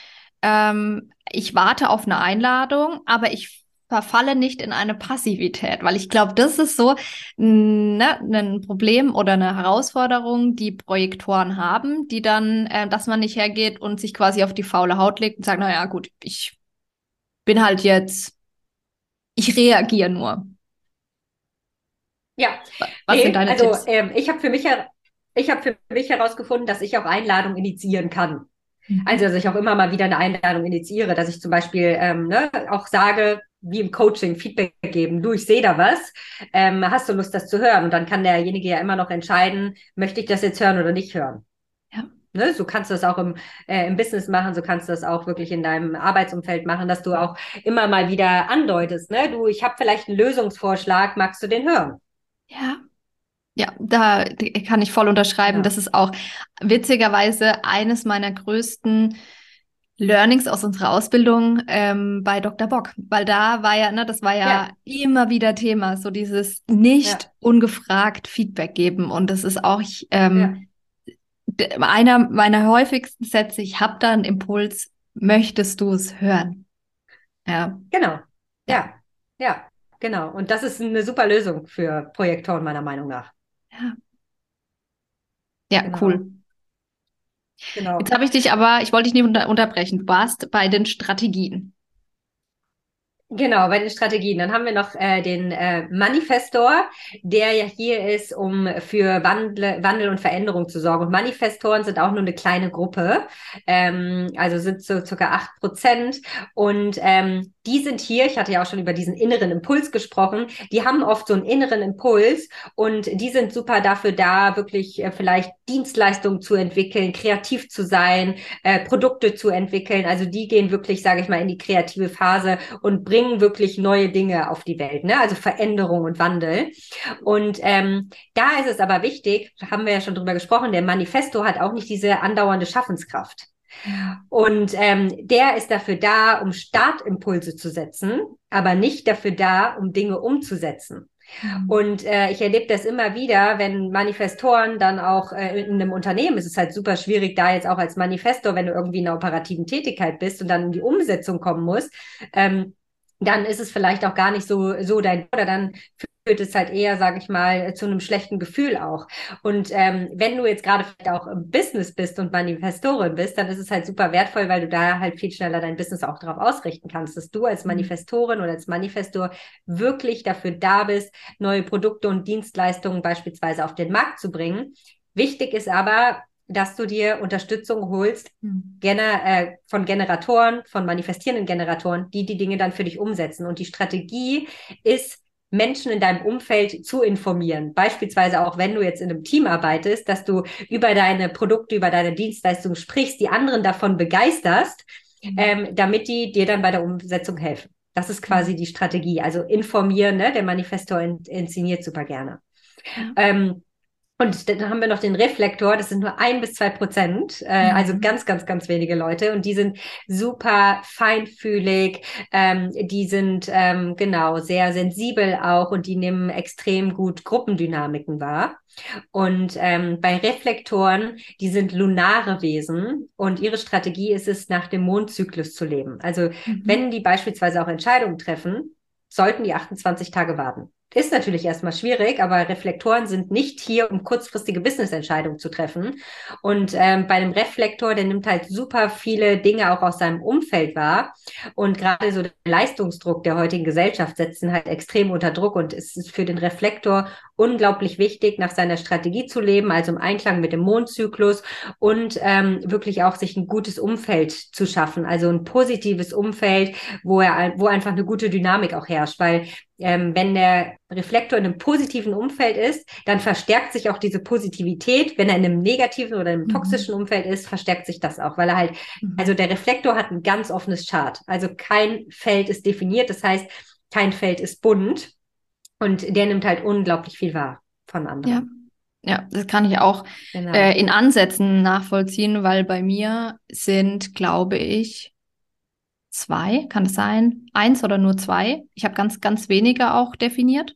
ähm, ich warte auf eine Einladung, aber ich verfalle nicht in eine Passivität, weil ich glaube, das ist so ne, ein Problem oder eine Herausforderung, die Projektoren haben, die dann, äh, dass man nicht hergeht und sich quasi auf die faule Haut legt und sagt, naja, gut, ich bin halt jetzt ich reagiere nur. Ja, was nee, sind deine also, Tipps? Ähm, ich habe für mich ich habe für mich herausgefunden, dass ich auch Einladungen initiieren kann. Mhm. Also, dass ich auch immer mal wieder eine Einladung initiiere, dass ich zum Beispiel ähm, ne, auch sage, wie im Coaching Feedback geben, du, ich sehe da was, ähm, hast du Lust, das zu hören? Und dann kann derjenige ja immer noch entscheiden, möchte ich das jetzt hören oder nicht hören. Ne, so kannst du das auch im, äh, im Business machen, so kannst du das auch wirklich in deinem Arbeitsumfeld machen, dass du auch immer mal wieder andeutest, ne? Du, ich habe vielleicht einen Lösungsvorschlag, magst du den hören? Ja. Ja, da kann ich voll unterschreiben. Ja. Das ist auch witzigerweise eines meiner größten Learnings aus unserer Ausbildung ähm, bei Dr. Bock, weil da war ja, ne, das war ja, ja. immer wieder Thema, so dieses nicht ja. ungefragt Feedback geben und das ist auch ähm, einer meiner häufigsten Sätze, ich habe da einen Impuls, möchtest du es hören? Ja. Genau. Ja. Ja. Genau. Und das ist eine super Lösung für Projektoren, meiner Meinung nach. Ja. Ja, genau. cool. Genau. Jetzt habe ich dich aber, ich wollte dich nicht unter unterbrechen. Du warst bei den Strategien. Genau, bei den Strategien. Dann haben wir noch äh, den äh, Manifestor, der ja hier ist, um für Wandel, Wandel und Veränderung zu sorgen. Und Manifestoren sind auch nur eine kleine Gruppe, ähm, also sind so circa acht Prozent. Und ähm, die sind hier, ich hatte ja auch schon über diesen inneren Impuls gesprochen, die haben oft so einen inneren Impuls und die sind super dafür da, wirklich äh, vielleicht Dienstleistungen zu entwickeln, kreativ zu sein, äh, Produkte zu entwickeln. Also die gehen wirklich, sage ich mal, in die kreative Phase und bringen wirklich neue Dinge auf die Welt, ne? also Veränderung und Wandel. Und ähm, da ist es aber wichtig, haben wir ja schon drüber gesprochen, der Manifesto hat auch nicht diese andauernde Schaffenskraft. Und ähm, der ist dafür da, um Startimpulse zu setzen, aber nicht dafür da, um Dinge umzusetzen. Mhm. Und äh, ich erlebe das immer wieder, wenn Manifestoren dann auch äh, in einem Unternehmen, es ist halt super schwierig, da jetzt auch als Manifestor, wenn du irgendwie in einer operativen Tätigkeit bist und dann in die Umsetzung kommen musst, ähm, dann ist es vielleicht auch gar nicht so, so dein, oder dann führt es halt eher, sage ich mal, zu einem schlechten Gefühl auch. Und ähm, wenn du jetzt gerade vielleicht auch im Business bist und Manifestorin bist, dann ist es halt super wertvoll, weil du da halt viel schneller dein Business auch darauf ausrichten kannst, dass du als mhm. Manifestorin oder als Manifestor wirklich dafür da bist, neue Produkte und Dienstleistungen beispielsweise auf den Markt zu bringen. Wichtig ist aber, dass du dir Unterstützung holst mhm. gener äh, von Generatoren, von manifestierenden Generatoren, die die Dinge dann für dich umsetzen. Und die Strategie ist, Menschen in deinem Umfeld zu informieren. Beispielsweise auch, wenn du jetzt in einem Team arbeitest, dass du über deine Produkte, über deine Dienstleistungen sprichst, die anderen davon begeisterst, mhm. ähm, damit die dir dann bei der Umsetzung helfen. Das ist quasi die Strategie. Also informieren, ne? der Manifestor inszeniert super gerne. Ja. Ähm, und dann haben wir noch den Reflektor, das sind nur ein bis zwei Prozent, äh, mhm. also ganz, ganz, ganz wenige Leute. Und die sind super feinfühlig, ähm, die sind ähm, genau sehr sensibel auch und die nehmen extrem gut Gruppendynamiken wahr. Und ähm, bei Reflektoren, die sind lunare Wesen und ihre Strategie ist es, nach dem Mondzyklus zu leben. Also mhm. wenn die beispielsweise auch Entscheidungen treffen, sollten die 28 Tage warten. Ist natürlich erstmal schwierig, aber Reflektoren sind nicht hier, um kurzfristige Business-Entscheidungen zu treffen. Und ähm, bei dem Reflektor, der nimmt halt super viele Dinge auch aus seinem Umfeld wahr. Und gerade so der Leistungsdruck der heutigen Gesellschaft setzt ihn halt extrem unter Druck. Und es ist für den Reflektor unglaublich wichtig, nach seiner Strategie zu leben, also im Einklang mit dem Mondzyklus und ähm, wirklich auch sich ein gutes Umfeld zu schaffen, also ein positives Umfeld, wo er, wo einfach eine gute Dynamik auch herrscht, weil ähm, wenn der Reflektor in einem positiven Umfeld ist, dann verstärkt sich auch diese Positivität. Wenn er in einem negativen oder einem mhm. toxischen Umfeld ist, verstärkt sich das auch, weil er halt, mhm. also der Reflektor hat ein ganz offenes Chart. Also kein Feld ist definiert. Das heißt, kein Feld ist bunt. Und der nimmt halt unglaublich viel wahr von anderen. Ja. Ja, das kann ich auch genau. äh, in Ansätzen nachvollziehen, weil bei mir sind, glaube ich, zwei, kann es sein? Eins oder nur zwei? Ich habe ganz, ganz wenige auch definiert.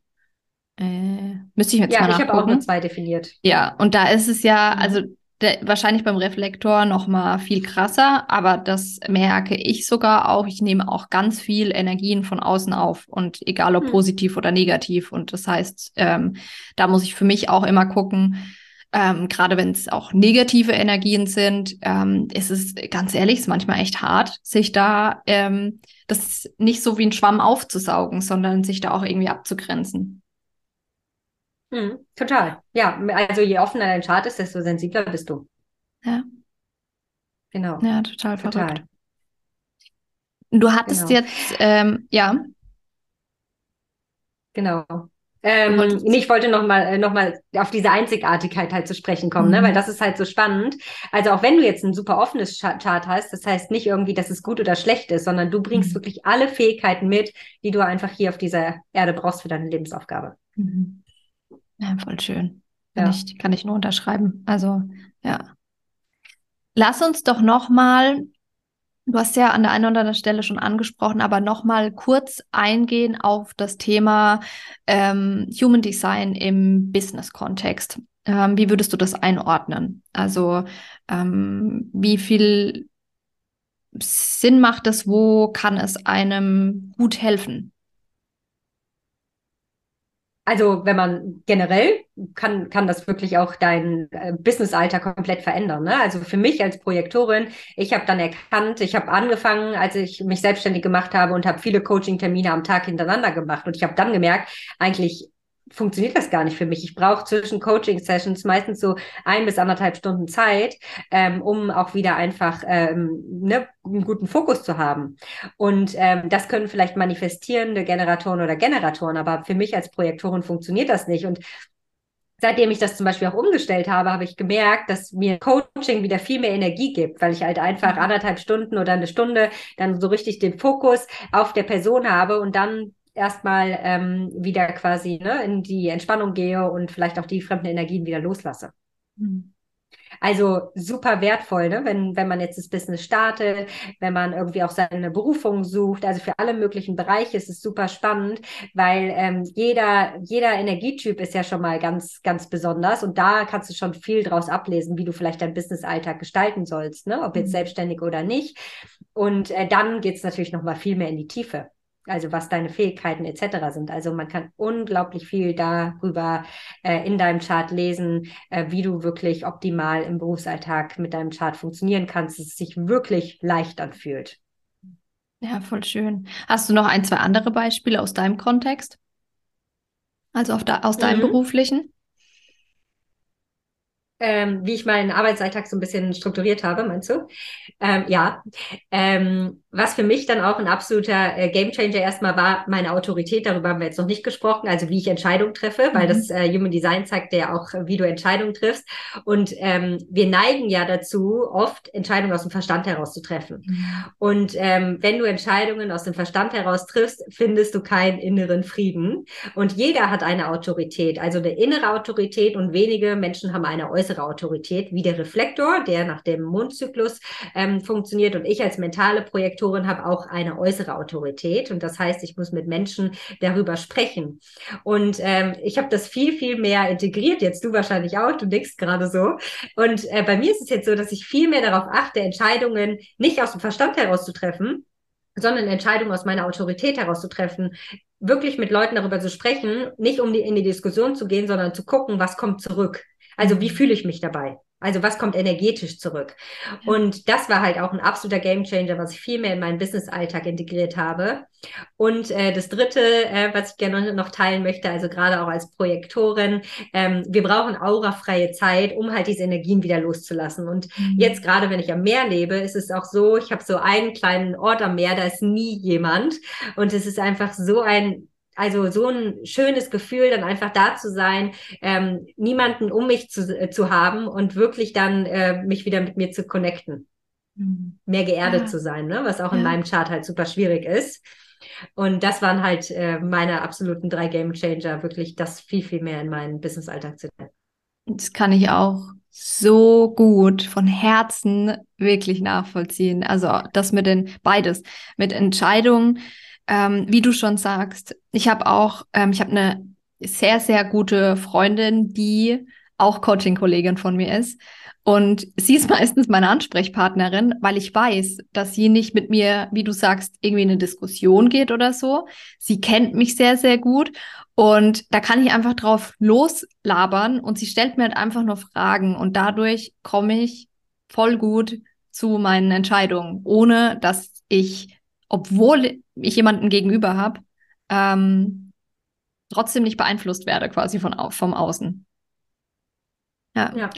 Äh, müsste ich jetzt ja, mal nachgucken. Ja, ich habe auch nur zwei definiert. Ja, und da ist es ja, mhm. also der, wahrscheinlich beim Reflektor noch mal viel krasser, aber das merke ich sogar auch. Ich nehme auch ganz viel Energien von außen auf und egal ob mhm. positiv oder negativ. Und das heißt, ähm, da muss ich für mich auch immer gucken, ähm, gerade wenn es auch negative Energien sind, ähm, ist es ganz ehrlich, ist manchmal echt hart, sich da ähm, das nicht so wie ein Schwamm aufzusaugen, sondern sich da auch irgendwie abzugrenzen. Hm, total. Ja, also je offener dein Chart ist, desto sensibler bist du. Ja. Genau. Ja, total verrückt. Total. Du hattest genau. jetzt, ähm, ja. Genau. Ähm, nee, ich wollte nochmal äh, noch mal auf diese Einzigartigkeit halt zu sprechen kommen, mhm. ne? weil das ist halt so spannend. Also auch wenn du jetzt ein super offenes Chart hast, das heißt nicht irgendwie, dass es gut oder schlecht ist, sondern du bringst mhm. wirklich alle Fähigkeiten mit, die du einfach hier auf dieser Erde brauchst für deine Lebensaufgabe. Mhm. Ja, voll schön. Kann, ja. ich, kann ich nur unterschreiben. Also, ja. Lass uns doch nochmal Du hast ja an der einen oder anderen Stelle schon angesprochen, aber nochmal kurz eingehen auf das Thema ähm, Human Design im Business-Kontext. Ähm, wie würdest du das einordnen? Also ähm, wie viel Sinn macht es? Wo kann es einem gut helfen? Also wenn man generell kann, kann das wirklich auch dein äh, Businessalter komplett verändern. Ne? Also für mich als Projektorin, ich habe dann erkannt, ich habe angefangen, als ich mich selbstständig gemacht habe und habe viele Coaching-Termine am Tag hintereinander gemacht. Und ich habe dann gemerkt, eigentlich funktioniert das gar nicht für mich. Ich brauche zwischen Coaching-Sessions meistens so ein bis anderthalb Stunden Zeit, ähm, um auch wieder einfach ähm, ne, einen guten Fokus zu haben. Und ähm, das können vielleicht manifestierende Generatoren oder Generatoren, aber für mich als Projektorin funktioniert das nicht. Und seitdem ich das zum Beispiel auch umgestellt habe, habe ich gemerkt, dass mir Coaching wieder viel mehr Energie gibt, weil ich halt einfach mhm. anderthalb Stunden oder eine Stunde dann so richtig den Fokus auf der Person habe und dann erstmal ähm, wieder quasi ne, in die Entspannung gehe und vielleicht auch die fremden Energien wieder loslasse. Mhm. Also super wertvoll, ne? wenn, wenn man jetzt das Business startet, wenn man irgendwie auch seine Berufung sucht. Also für alle möglichen Bereiche ist es super spannend, weil ähm, jeder, jeder Energietyp ist ja schon mal ganz, ganz besonders und da kannst du schon viel draus ablesen, wie du vielleicht deinen Business-Alltag gestalten sollst, ne? ob jetzt mhm. selbstständig oder nicht. Und äh, dann geht es natürlich noch mal viel mehr in die Tiefe also was deine Fähigkeiten etc. sind. Also man kann unglaublich viel darüber äh, in deinem Chart lesen, äh, wie du wirklich optimal im Berufsalltag mit deinem Chart funktionieren kannst, dass es sich wirklich leicht anfühlt. Ja, voll schön. Hast du noch ein, zwei andere Beispiele aus deinem Kontext? Also da, aus deinem mhm. beruflichen? Ähm, wie ich meinen Arbeitsalltag so ein bisschen strukturiert habe, meinst du? Ähm, ja. Ähm, was für mich dann auch ein absoluter äh, Gamechanger erstmal war, meine Autorität, darüber haben wir jetzt noch nicht gesprochen, also wie ich Entscheidungen treffe, weil mhm. das äh, Human Design zeigt ja auch, wie du Entscheidungen triffst. Und ähm, wir neigen ja dazu, oft Entscheidungen aus dem Verstand heraus zu treffen. Mhm. Und ähm, wenn du Entscheidungen aus dem Verstand heraus triffst, findest du keinen inneren Frieden. Und jeder hat eine Autorität, also eine innere Autorität und wenige Menschen haben eine äußere Autorität, wie der Reflektor, der nach dem Mondzyklus ähm, funktioniert und ich als mentale Projektorin habe auch eine äußere Autorität und das heißt, ich muss mit Menschen darüber sprechen. Und ähm, ich habe das viel, viel mehr integriert, jetzt du wahrscheinlich auch, du nickst gerade so. Und äh, bei mir ist es jetzt so, dass ich viel mehr darauf achte, Entscheidungen nicht aus dem Verstand heraus zu treffen, sondern Entscheidungen aus meiner Autorität heraus zu treffen, wirklich mit Leuten darüber zu sprechen, nicht um die, in die Diskussion zu gehen, sondern zu gucken, was kommt zurück. Also wie fühle ich mich dabei? Also was kommt energetisch zurück? Ja. Und das war halt auch ein absoluter Gamechanger, was ich viel mehr in meinen Business-Alltag integriert habe. Und äh, das Dritte, äh, was ich gerne noch teilen möchte, also gerade auch als Projektorin, ähm, wir brauchen aurafreie Zeit, um halt diese Energien wieder loszulassen. Und mhm. jetzt gerade, wenn ich am Meer lebe, ist es auch so, ich habe so einen kleinen Ort am Meer, da ist nie jemand. Und es ist einfach so ein also so ein schönes Gefühl, dann einfach da zu sein, ähm, niemanden um mich zu, äh, zu haben und wirklich dann äh, mich wieder mit mir zu connecten. Mhm. Mehr geerdet ja. zu sein, ne? was auch ja. in meinem Chart halt super schwierig ist. Und das waren halt äh, meine absoluten drei Game Changer, wirklich das viel, viel mehr in meinen Business-Alltag zu nehmen. Das kann ich auch so gut von Herzen wirklich nachvollziehen. Also das mit den beides, mit Entscheidungen, ähm, wie du schon sagst, ich habe auch, ähm, ich habe eine sehr, sehr gute Freundin, die auch Coaching-Kollegin von mir ist. Und sie ist *laughs* meistens meine Ansprechpartnerin, weil ich weiß, dass sie nicht mit mir, wie du sagst, irgendwie in eine Diskussion geht oder so. Sie kennt mich sehr, sehr gut. Und da kann ich einfach drauf loslabern und sie stellt mir halt einfach nur Fragen. Und dadurch komme ich voll gut zu meinen Entscheidungen, ohne dass ich, obwohl ich jemanden gegenüber habe, ähm, trotzdem nicht beeinflusst werde quasi von vom Außen. Ja. ja.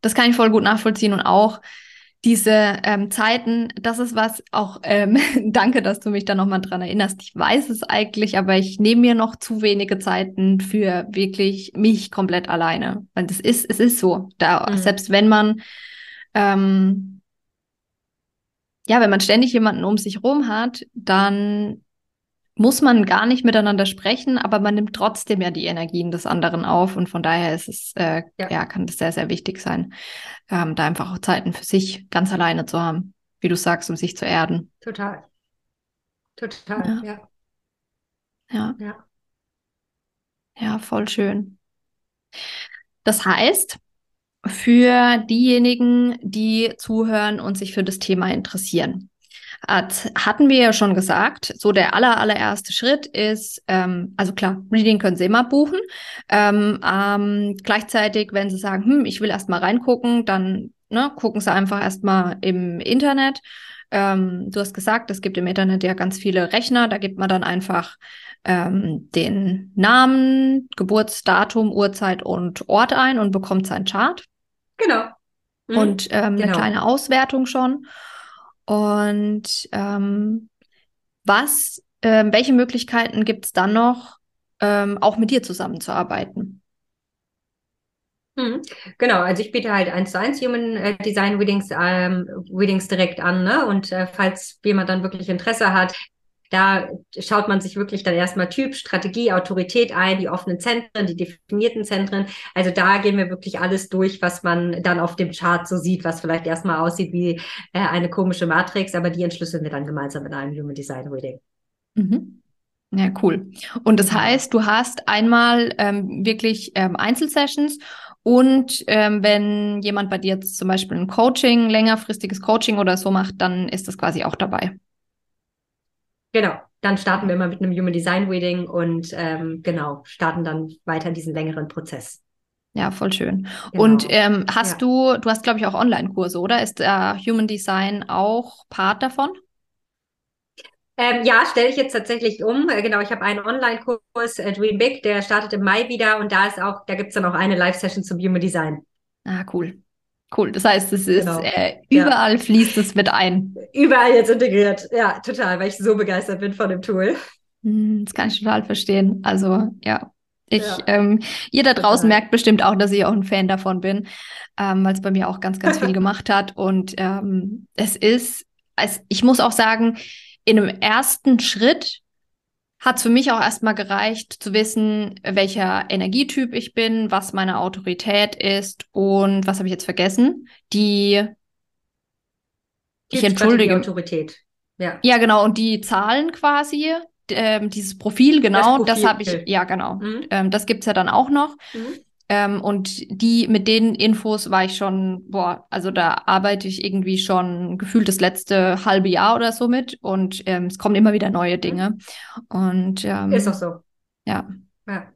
Das kann ich voll gut nachvollziehen und auch diese ähm, Zeiten, das ist was auch, ähm, *laughs* danke, dass du mich da nochmal dran erinnerst. Ich weiß es eigentlich, aber ich nehme mir noch zu wenige Zeiten für wirklich mich komplett alleine. Weil das ist, es ist so. Da, mhm. selbst wenn man ähm, ja, wenn man ständig jemanden um sich rum hat, dann muss man gar nicht miteinander sprechen, aber man nimmt trotzdem ja die Energien des anderen auf und von daher ist es, äh, ja. ja. kann das sehr, sehr wichtig sein, ähm, da einfach auch Zeiten für sich ganz alleine zu haben, wie du sagst, um sich zu erden. Total. Total, ja. Ja. Ja, ja voll schön. Das heißt, für diejenigen, die zuhören und sich für das Thema interessieren. Hat, hatten wir ja schon gesagt, so der aller, allererste Schritt ist, ähm, also klar, Reading können Sie immer buchen. Ähm, ähm, gleichzeitig, wenn Sie sagen, hm, ich will erst mal reingucken, dann ne, gucken Sie einfach erst mal im Internet. Ähm, du hast gesagt, es gibt im Internet ja ganz viele Rechner, da gibt man dann einfach ähm, den Namen, Geburtsdatum, Uhrzeit und Ort ein und bekommt sein Chart. Genau. Mhm. Und ähm, genau. eine kleine Auswertung schon. Und ähm, was, ähm, welche Möglichkeiten gibt es dann noch, ähm, auch mit dir zusammenzuarbeiten? Mhm. Genau, also ich biete halt eins zu eins Human äh, Design Readings, ähm, Readings direkt an, ne? Und äh, falls jemand dann wirklich Interesse hat, da schaut man sich wirklich dann erstmal Typ, Strategie, Autorität ein, die offenen Zentren, die definierten Zentren. Also da gehen wir wirklich alles durch, was man dann auf dem Chart so sieht, was vielleicht erstmal aussieht wie äh, eine komische Matrix, aber die entschlüsseln wir dann gemeinsam in einem Human Design Reading. Mhm. Ja, cool. Und das heißt, du hast einmal ähm, wirklich ähm, Einzelsessions und ähm, wenn jemand bei dir jetzt zum Beispiel ein Coaching, längerfristiges Coaching oder so macht, dann ist das quasi auch dabei. Genau, dann starten wir immer mit einem Human Design Reading und ähm, genau, starten dann weiter diesen längeren Prozess. Ja, voll schön. Genau. Und ähm, hast ja. du, du hast, glaube ich, auch Online-Kurse, oder? Ist äh, Human Design auch Part davon? Ähm, ja, stelle ich jetzt tatsächlich um. Äh, genau, ich habe einen Online-Kurs, äh, Dream Big, der startet im Mai wieder und da ist auch, da gibt es dann auch eine Live-Session zum Human Design. Ah, cool. Cool. Das heißt, es ist genau. äh, überall ja. fließt es mit ein. Überall jetzt integriert. Ja, total, weil ich so begeistert bin von dem Tool. Hm, das kann ich total verstehen. Also, ja. Ich, ja. ähm, ihr da draußen total. merkt bestimmt auch, dass ich auch ein Fan davon bin, ähm, weil es bei mir auch ganz, ganz viel *laughs* gemacht hat. Und ähm, es ist, es, ich muss auch sagen, in einem ersten Schritt hat für mich auch erstmal gereicht zu wissen, welcher Energietyp ich bin, was meine Autorität ist und was habe ich jetzt vergessen? Die, die ich entschuldige. Autorität. Ja. ja, genau. Und die Zahlen quasi, ähm, dieses Profil, genau, das, das habe ich, ja, genau. Mhm. Ähm, das gibt's ja dann auch noch. Mhm. Ähm, und die, mit den Infos war ich schon, boah, also da arbeite ich irgendwie schon gefühlt das letzte halbe Jahr oder so mit und ähm, es kommen immer wieder neue. Dinge. Und ähm, ist auch so. Ja. ja.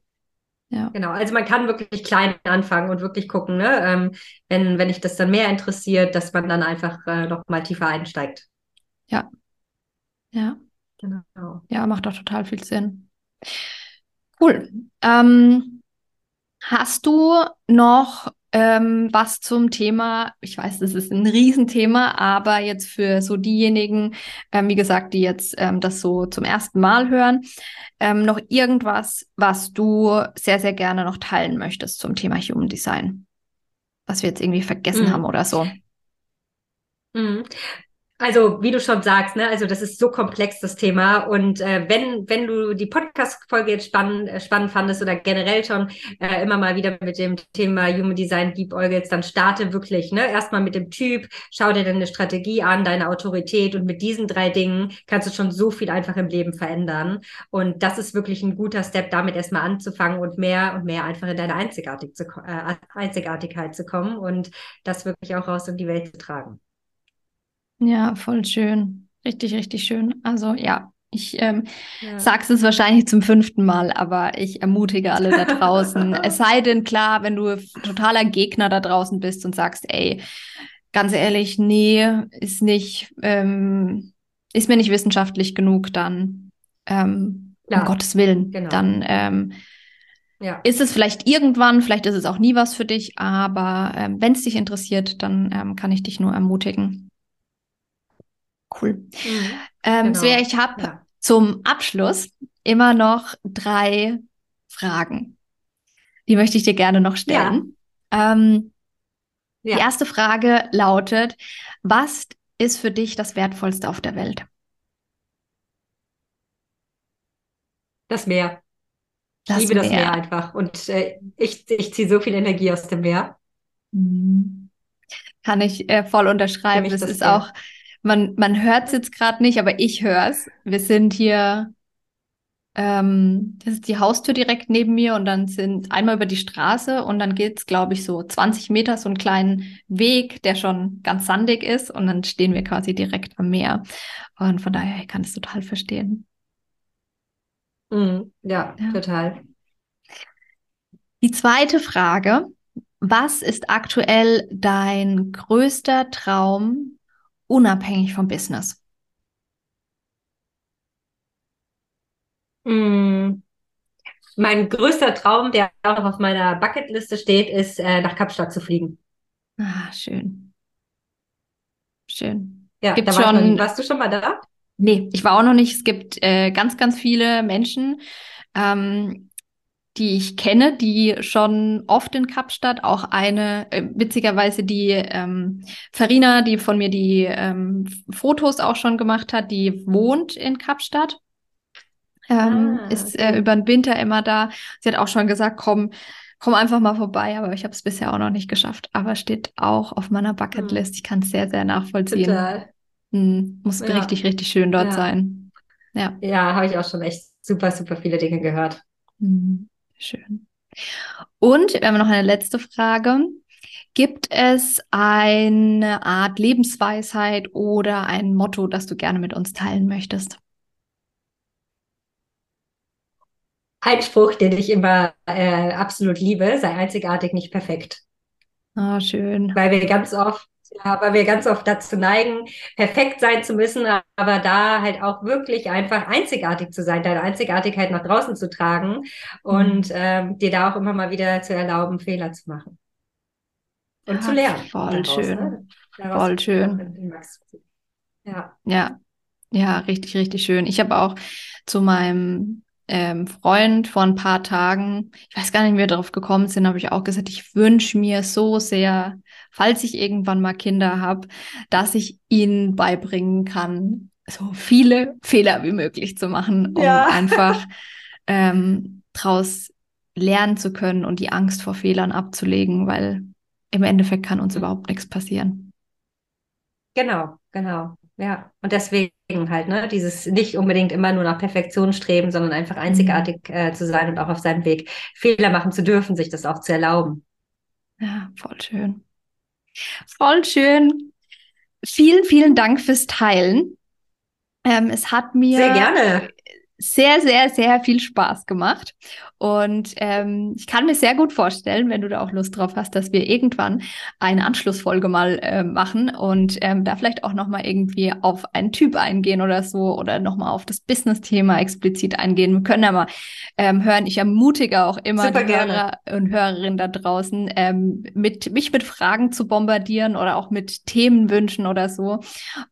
Ja. Genau, also man kann wirklich klein anfangen und wirklich gucken, ne? Ähm, wenn, wenn dich das dann mehr interessiert, dass man dann einfach äh, noch mal tiefer einsteigt. Ja. Ja. Genau. Ja, macht doch total viel Sinn. Cool. Ähm, Hast du noch ähm, was zum Thema, ich weiß, das ist ein Riesenthema, aber jetzt für so diejenigen, ähm, wie gesagt, die jetzt ähm, das so zum ersten Mal hören, ähm, noch irgendwas, was du sehr, sehr gerne noch teilen möchtest zum Thema Human Design? Was wir jetzt irgendwie vergessen mhm. haben oder so. Mhm. Also, wie du schon sagst, ne, also das ist so komplex, das Thema. Und äh, wenn, wenn du die Podcast-Folge jetzt spannend, äh, spannend fandest oder generell schon äh, immer mal wieder mit dem Thema Human Design liebäugelst, dann starte wirklich, ne, erstmal mit dem Typ, schau dir deine Strategie an, deine Autorität und mit diesen drei Dingen kannst du schon so viel einfach im Leben verändern. Und das ist wirklich ein guter Step, damit erstmal anzufangen und mehr und mehr einfach in deine Einzigartig zu, äh, Einzigartigkeit zu kommen und das wirklich auch raus in die Welt zu tragen. Ja, voll schön. Richtig, richtig schön. Also ja, ich ähm, ja. sag's es wahrscheinlich zum fünften Mal, aber ich ermutige alle da draußen. *laughs* es sei denn, klar, wenn du totaler Gegner da draußen bist und sagst, ey, ganz ehrlich, nee, ist nicht, ähm, ist mir nicht wissenschaftlich genug, dann ähm, ja. um Gottes Willen, genau. dann ähm, ja. ist es vielleicht irgendwann, vielleicht ist es auch nie was für dich, aber ähm, wenn es dich interessiert, dann ähm, kann ich dich nur ermutigen. Cool. Mhm, ähm, genau. Svea, ich habe ja. zum Abschluss immer noch drei Fragen. Die möchte ich dir gerne noch stellen. Ja. Ähm, ja. Die erste Frage lautet, was ist für dich das Wertvollste auf der Welt? Das Meer. Das ich liebe Meer. das Meer einfach. Und äh, ich, ich ziehe so viel Energie aus dem Meer. Mhm. Kann ich äh, voll unterschreiben. Das, das ist Meer. auch man, man hört es jetzt gerade nicht, aber ich höre es. Wir sind hier, ähm, das ist die Haustür direkt neben mir und dann sind einmal über die Straße und dann geht's, glaube ich, so 20 Meter so einen kleinen Weg, der schon ganz sandig ist und dann stehen wir quasi direkt am Meer. Und von daher, ich kann es total verstehen. Mm, ja, ja, total. Die zweite Frage. Was ist aktuell dein größter Traum, unabhängig vom Business? Mm. Mein größter Traum, der auch noch auf meiner Bucketliste steht, ist, äh, nach Kapstadt zu fliegen. Ah, schön. Schön. Ja, gibt da schon, warst du schon mal da? Nee, ich war auch noch nicht. Es gibt äh, ganz, ganz viele Menschen, ähm, die ich kenne, die schon oft in Kapstadt, auch eine, äh, witzigerweise die ähm, Farina, die von mir die ähm, Fotos auch schon gemacht hat, die wohnt in Kapstadt. Ähm, ah, ist äh, über den Winter immer da. Sie hat auch schon gesagt, komm, komm einfach mal vorbei, aber ich habe es bisher auch noch nicht geschafft. Aber steht auch auf meiner Bucketlist. Hm. Ich kann es sehr, sehr nachvollziehen. Total. Hm, muss ja. richtig, richtig schön dort ja. sein. Ja, ja habe ich auch schon echt super, super viele Dinge gehört. Hm. Schön. Und wir haben noch eine letzte Frage. Gibt es eine Art Lebensweisheit oder ein Motto, das du gerne mit uns teilen möchtest? Ein Spruch, den ich immer äh, absolut liebe, sei einzigartig, nicht perfekt. Ah, oh, schön. Weil wir ganz oft ja, weil wir ganz oft dazu neigen, perfekt sein zu müssen, aber da halt auch wirklich einfach einzigartig zu sein, deine Einzigartigkeit nach draußen zu tragen und mhm. ähm, dir da auch immer mal wieder zu erlauben, Fehler zu machen. und ja, zu lernen. Voll daraus, schön. Ne? voll schön. Ja. Ja. Ja, richtig, richtig schön. Ich habe auch zu meinem ähm, Freund vor ein paar Tagen, ich weiß gar nicht, wie wir darauf gekommen sind, habe ich auch gesagt, ich wünsche mir so sehr, falls ich irgendwann mal Kinder habe, dass ich ihnen beibringen kann, so viele Fehler wie möglich zu machen, um ja. *laughs* einfach ähm, draus lernen zu können und die Angst vor Fehlern abzulegen, weil im Endeffekt kann uns mhm. überhaupt nichts passieren. Genau, genau. Ja, und deswegen halt, ne, dieses nicht unbedingt immer nur nach Perfektion streben, sondern einfach einzigartig mhm. äh, zu sein und auch auf seinem Weg Fehler machen zu dürfen, sich das auch zu erlauben. Ja, voll schön. Voll schön. Vielen, vielen Dank fürs Teilen. Ähm, es hat mir sehr gerne sehr, sehr, sehr viel Spaß gemacht. Und ähm, ich kann mir sehr gut vorstellen, wenn du da auch Lust drauf hast, dass wir irgendwann eine Anschlussfolge mal äh, machen und ähm, da vielleicht auch nochmal irgendwie auf einen Typ eingehen oder so oder nochmal auf das Business-Thema explizit eingehen. Wir können ja mal ähm, hören. Ich ermutige auch immer Super die gerne. Hörer und Hörerinnen da draußen, ähm, mit, mich mit Fragen zu bombardieren oder auch mit Themenwünschen oder so.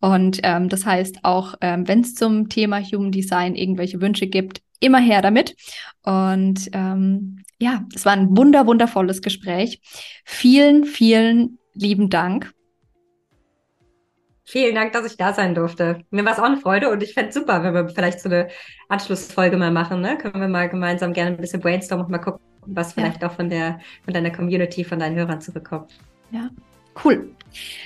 Und ähm, das heißt auch, ähm, wenn es zum Thema Human Design irgendwelche Wünsche gibt, immer her damit. Und ähm, ja, es war ein wunder, wundervolles Gespräch. Vielen, vielen lieben Dank. Vielen Dank, dass ich da sein durfte. Mir war es auch eine Freude und ich fände es super, wenn wir vielleicht so eine Anschlussfolge mal machen. Ne? Können wir mal gemeinsam gerne ein bisschen brainstormen und mal gucken, was vielleicht ja. auch von der von deiner Community, von deinen Hörern zurückkommt. Ja, cool.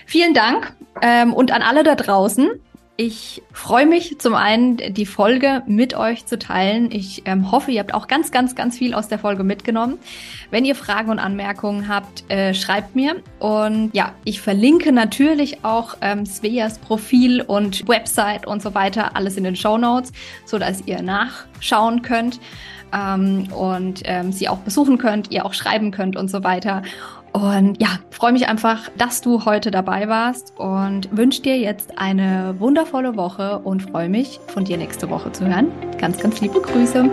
Vielen Dank ähm, und an alle da draußen. Ich freue mich zum einen, die Folge mit euch zu teilen. Ich ähm, hoffe, ihr habt auch ganz, ganz, ganz viel aus der Folge mitgenommen. Wenn ihr Fragen und Anmerkungen habt, äh, schreibt mir. Und ja, ich verlinke natürlich auch ähm, Sveas Profil und Website und so weiter, alles in den Show Notes, so dass ihr nachschauen könnt ähm, und ähm, sie auch besuchen könnt, ihr auch schreiben könnt und so weiter. Und ja, freue mich einfach, dass du heute dabei warst und wünsche dir jetzt eine wundervolle Woche und freue mich, von dir nächste Woche zu hören. Ganz, ganz liebe Grüße.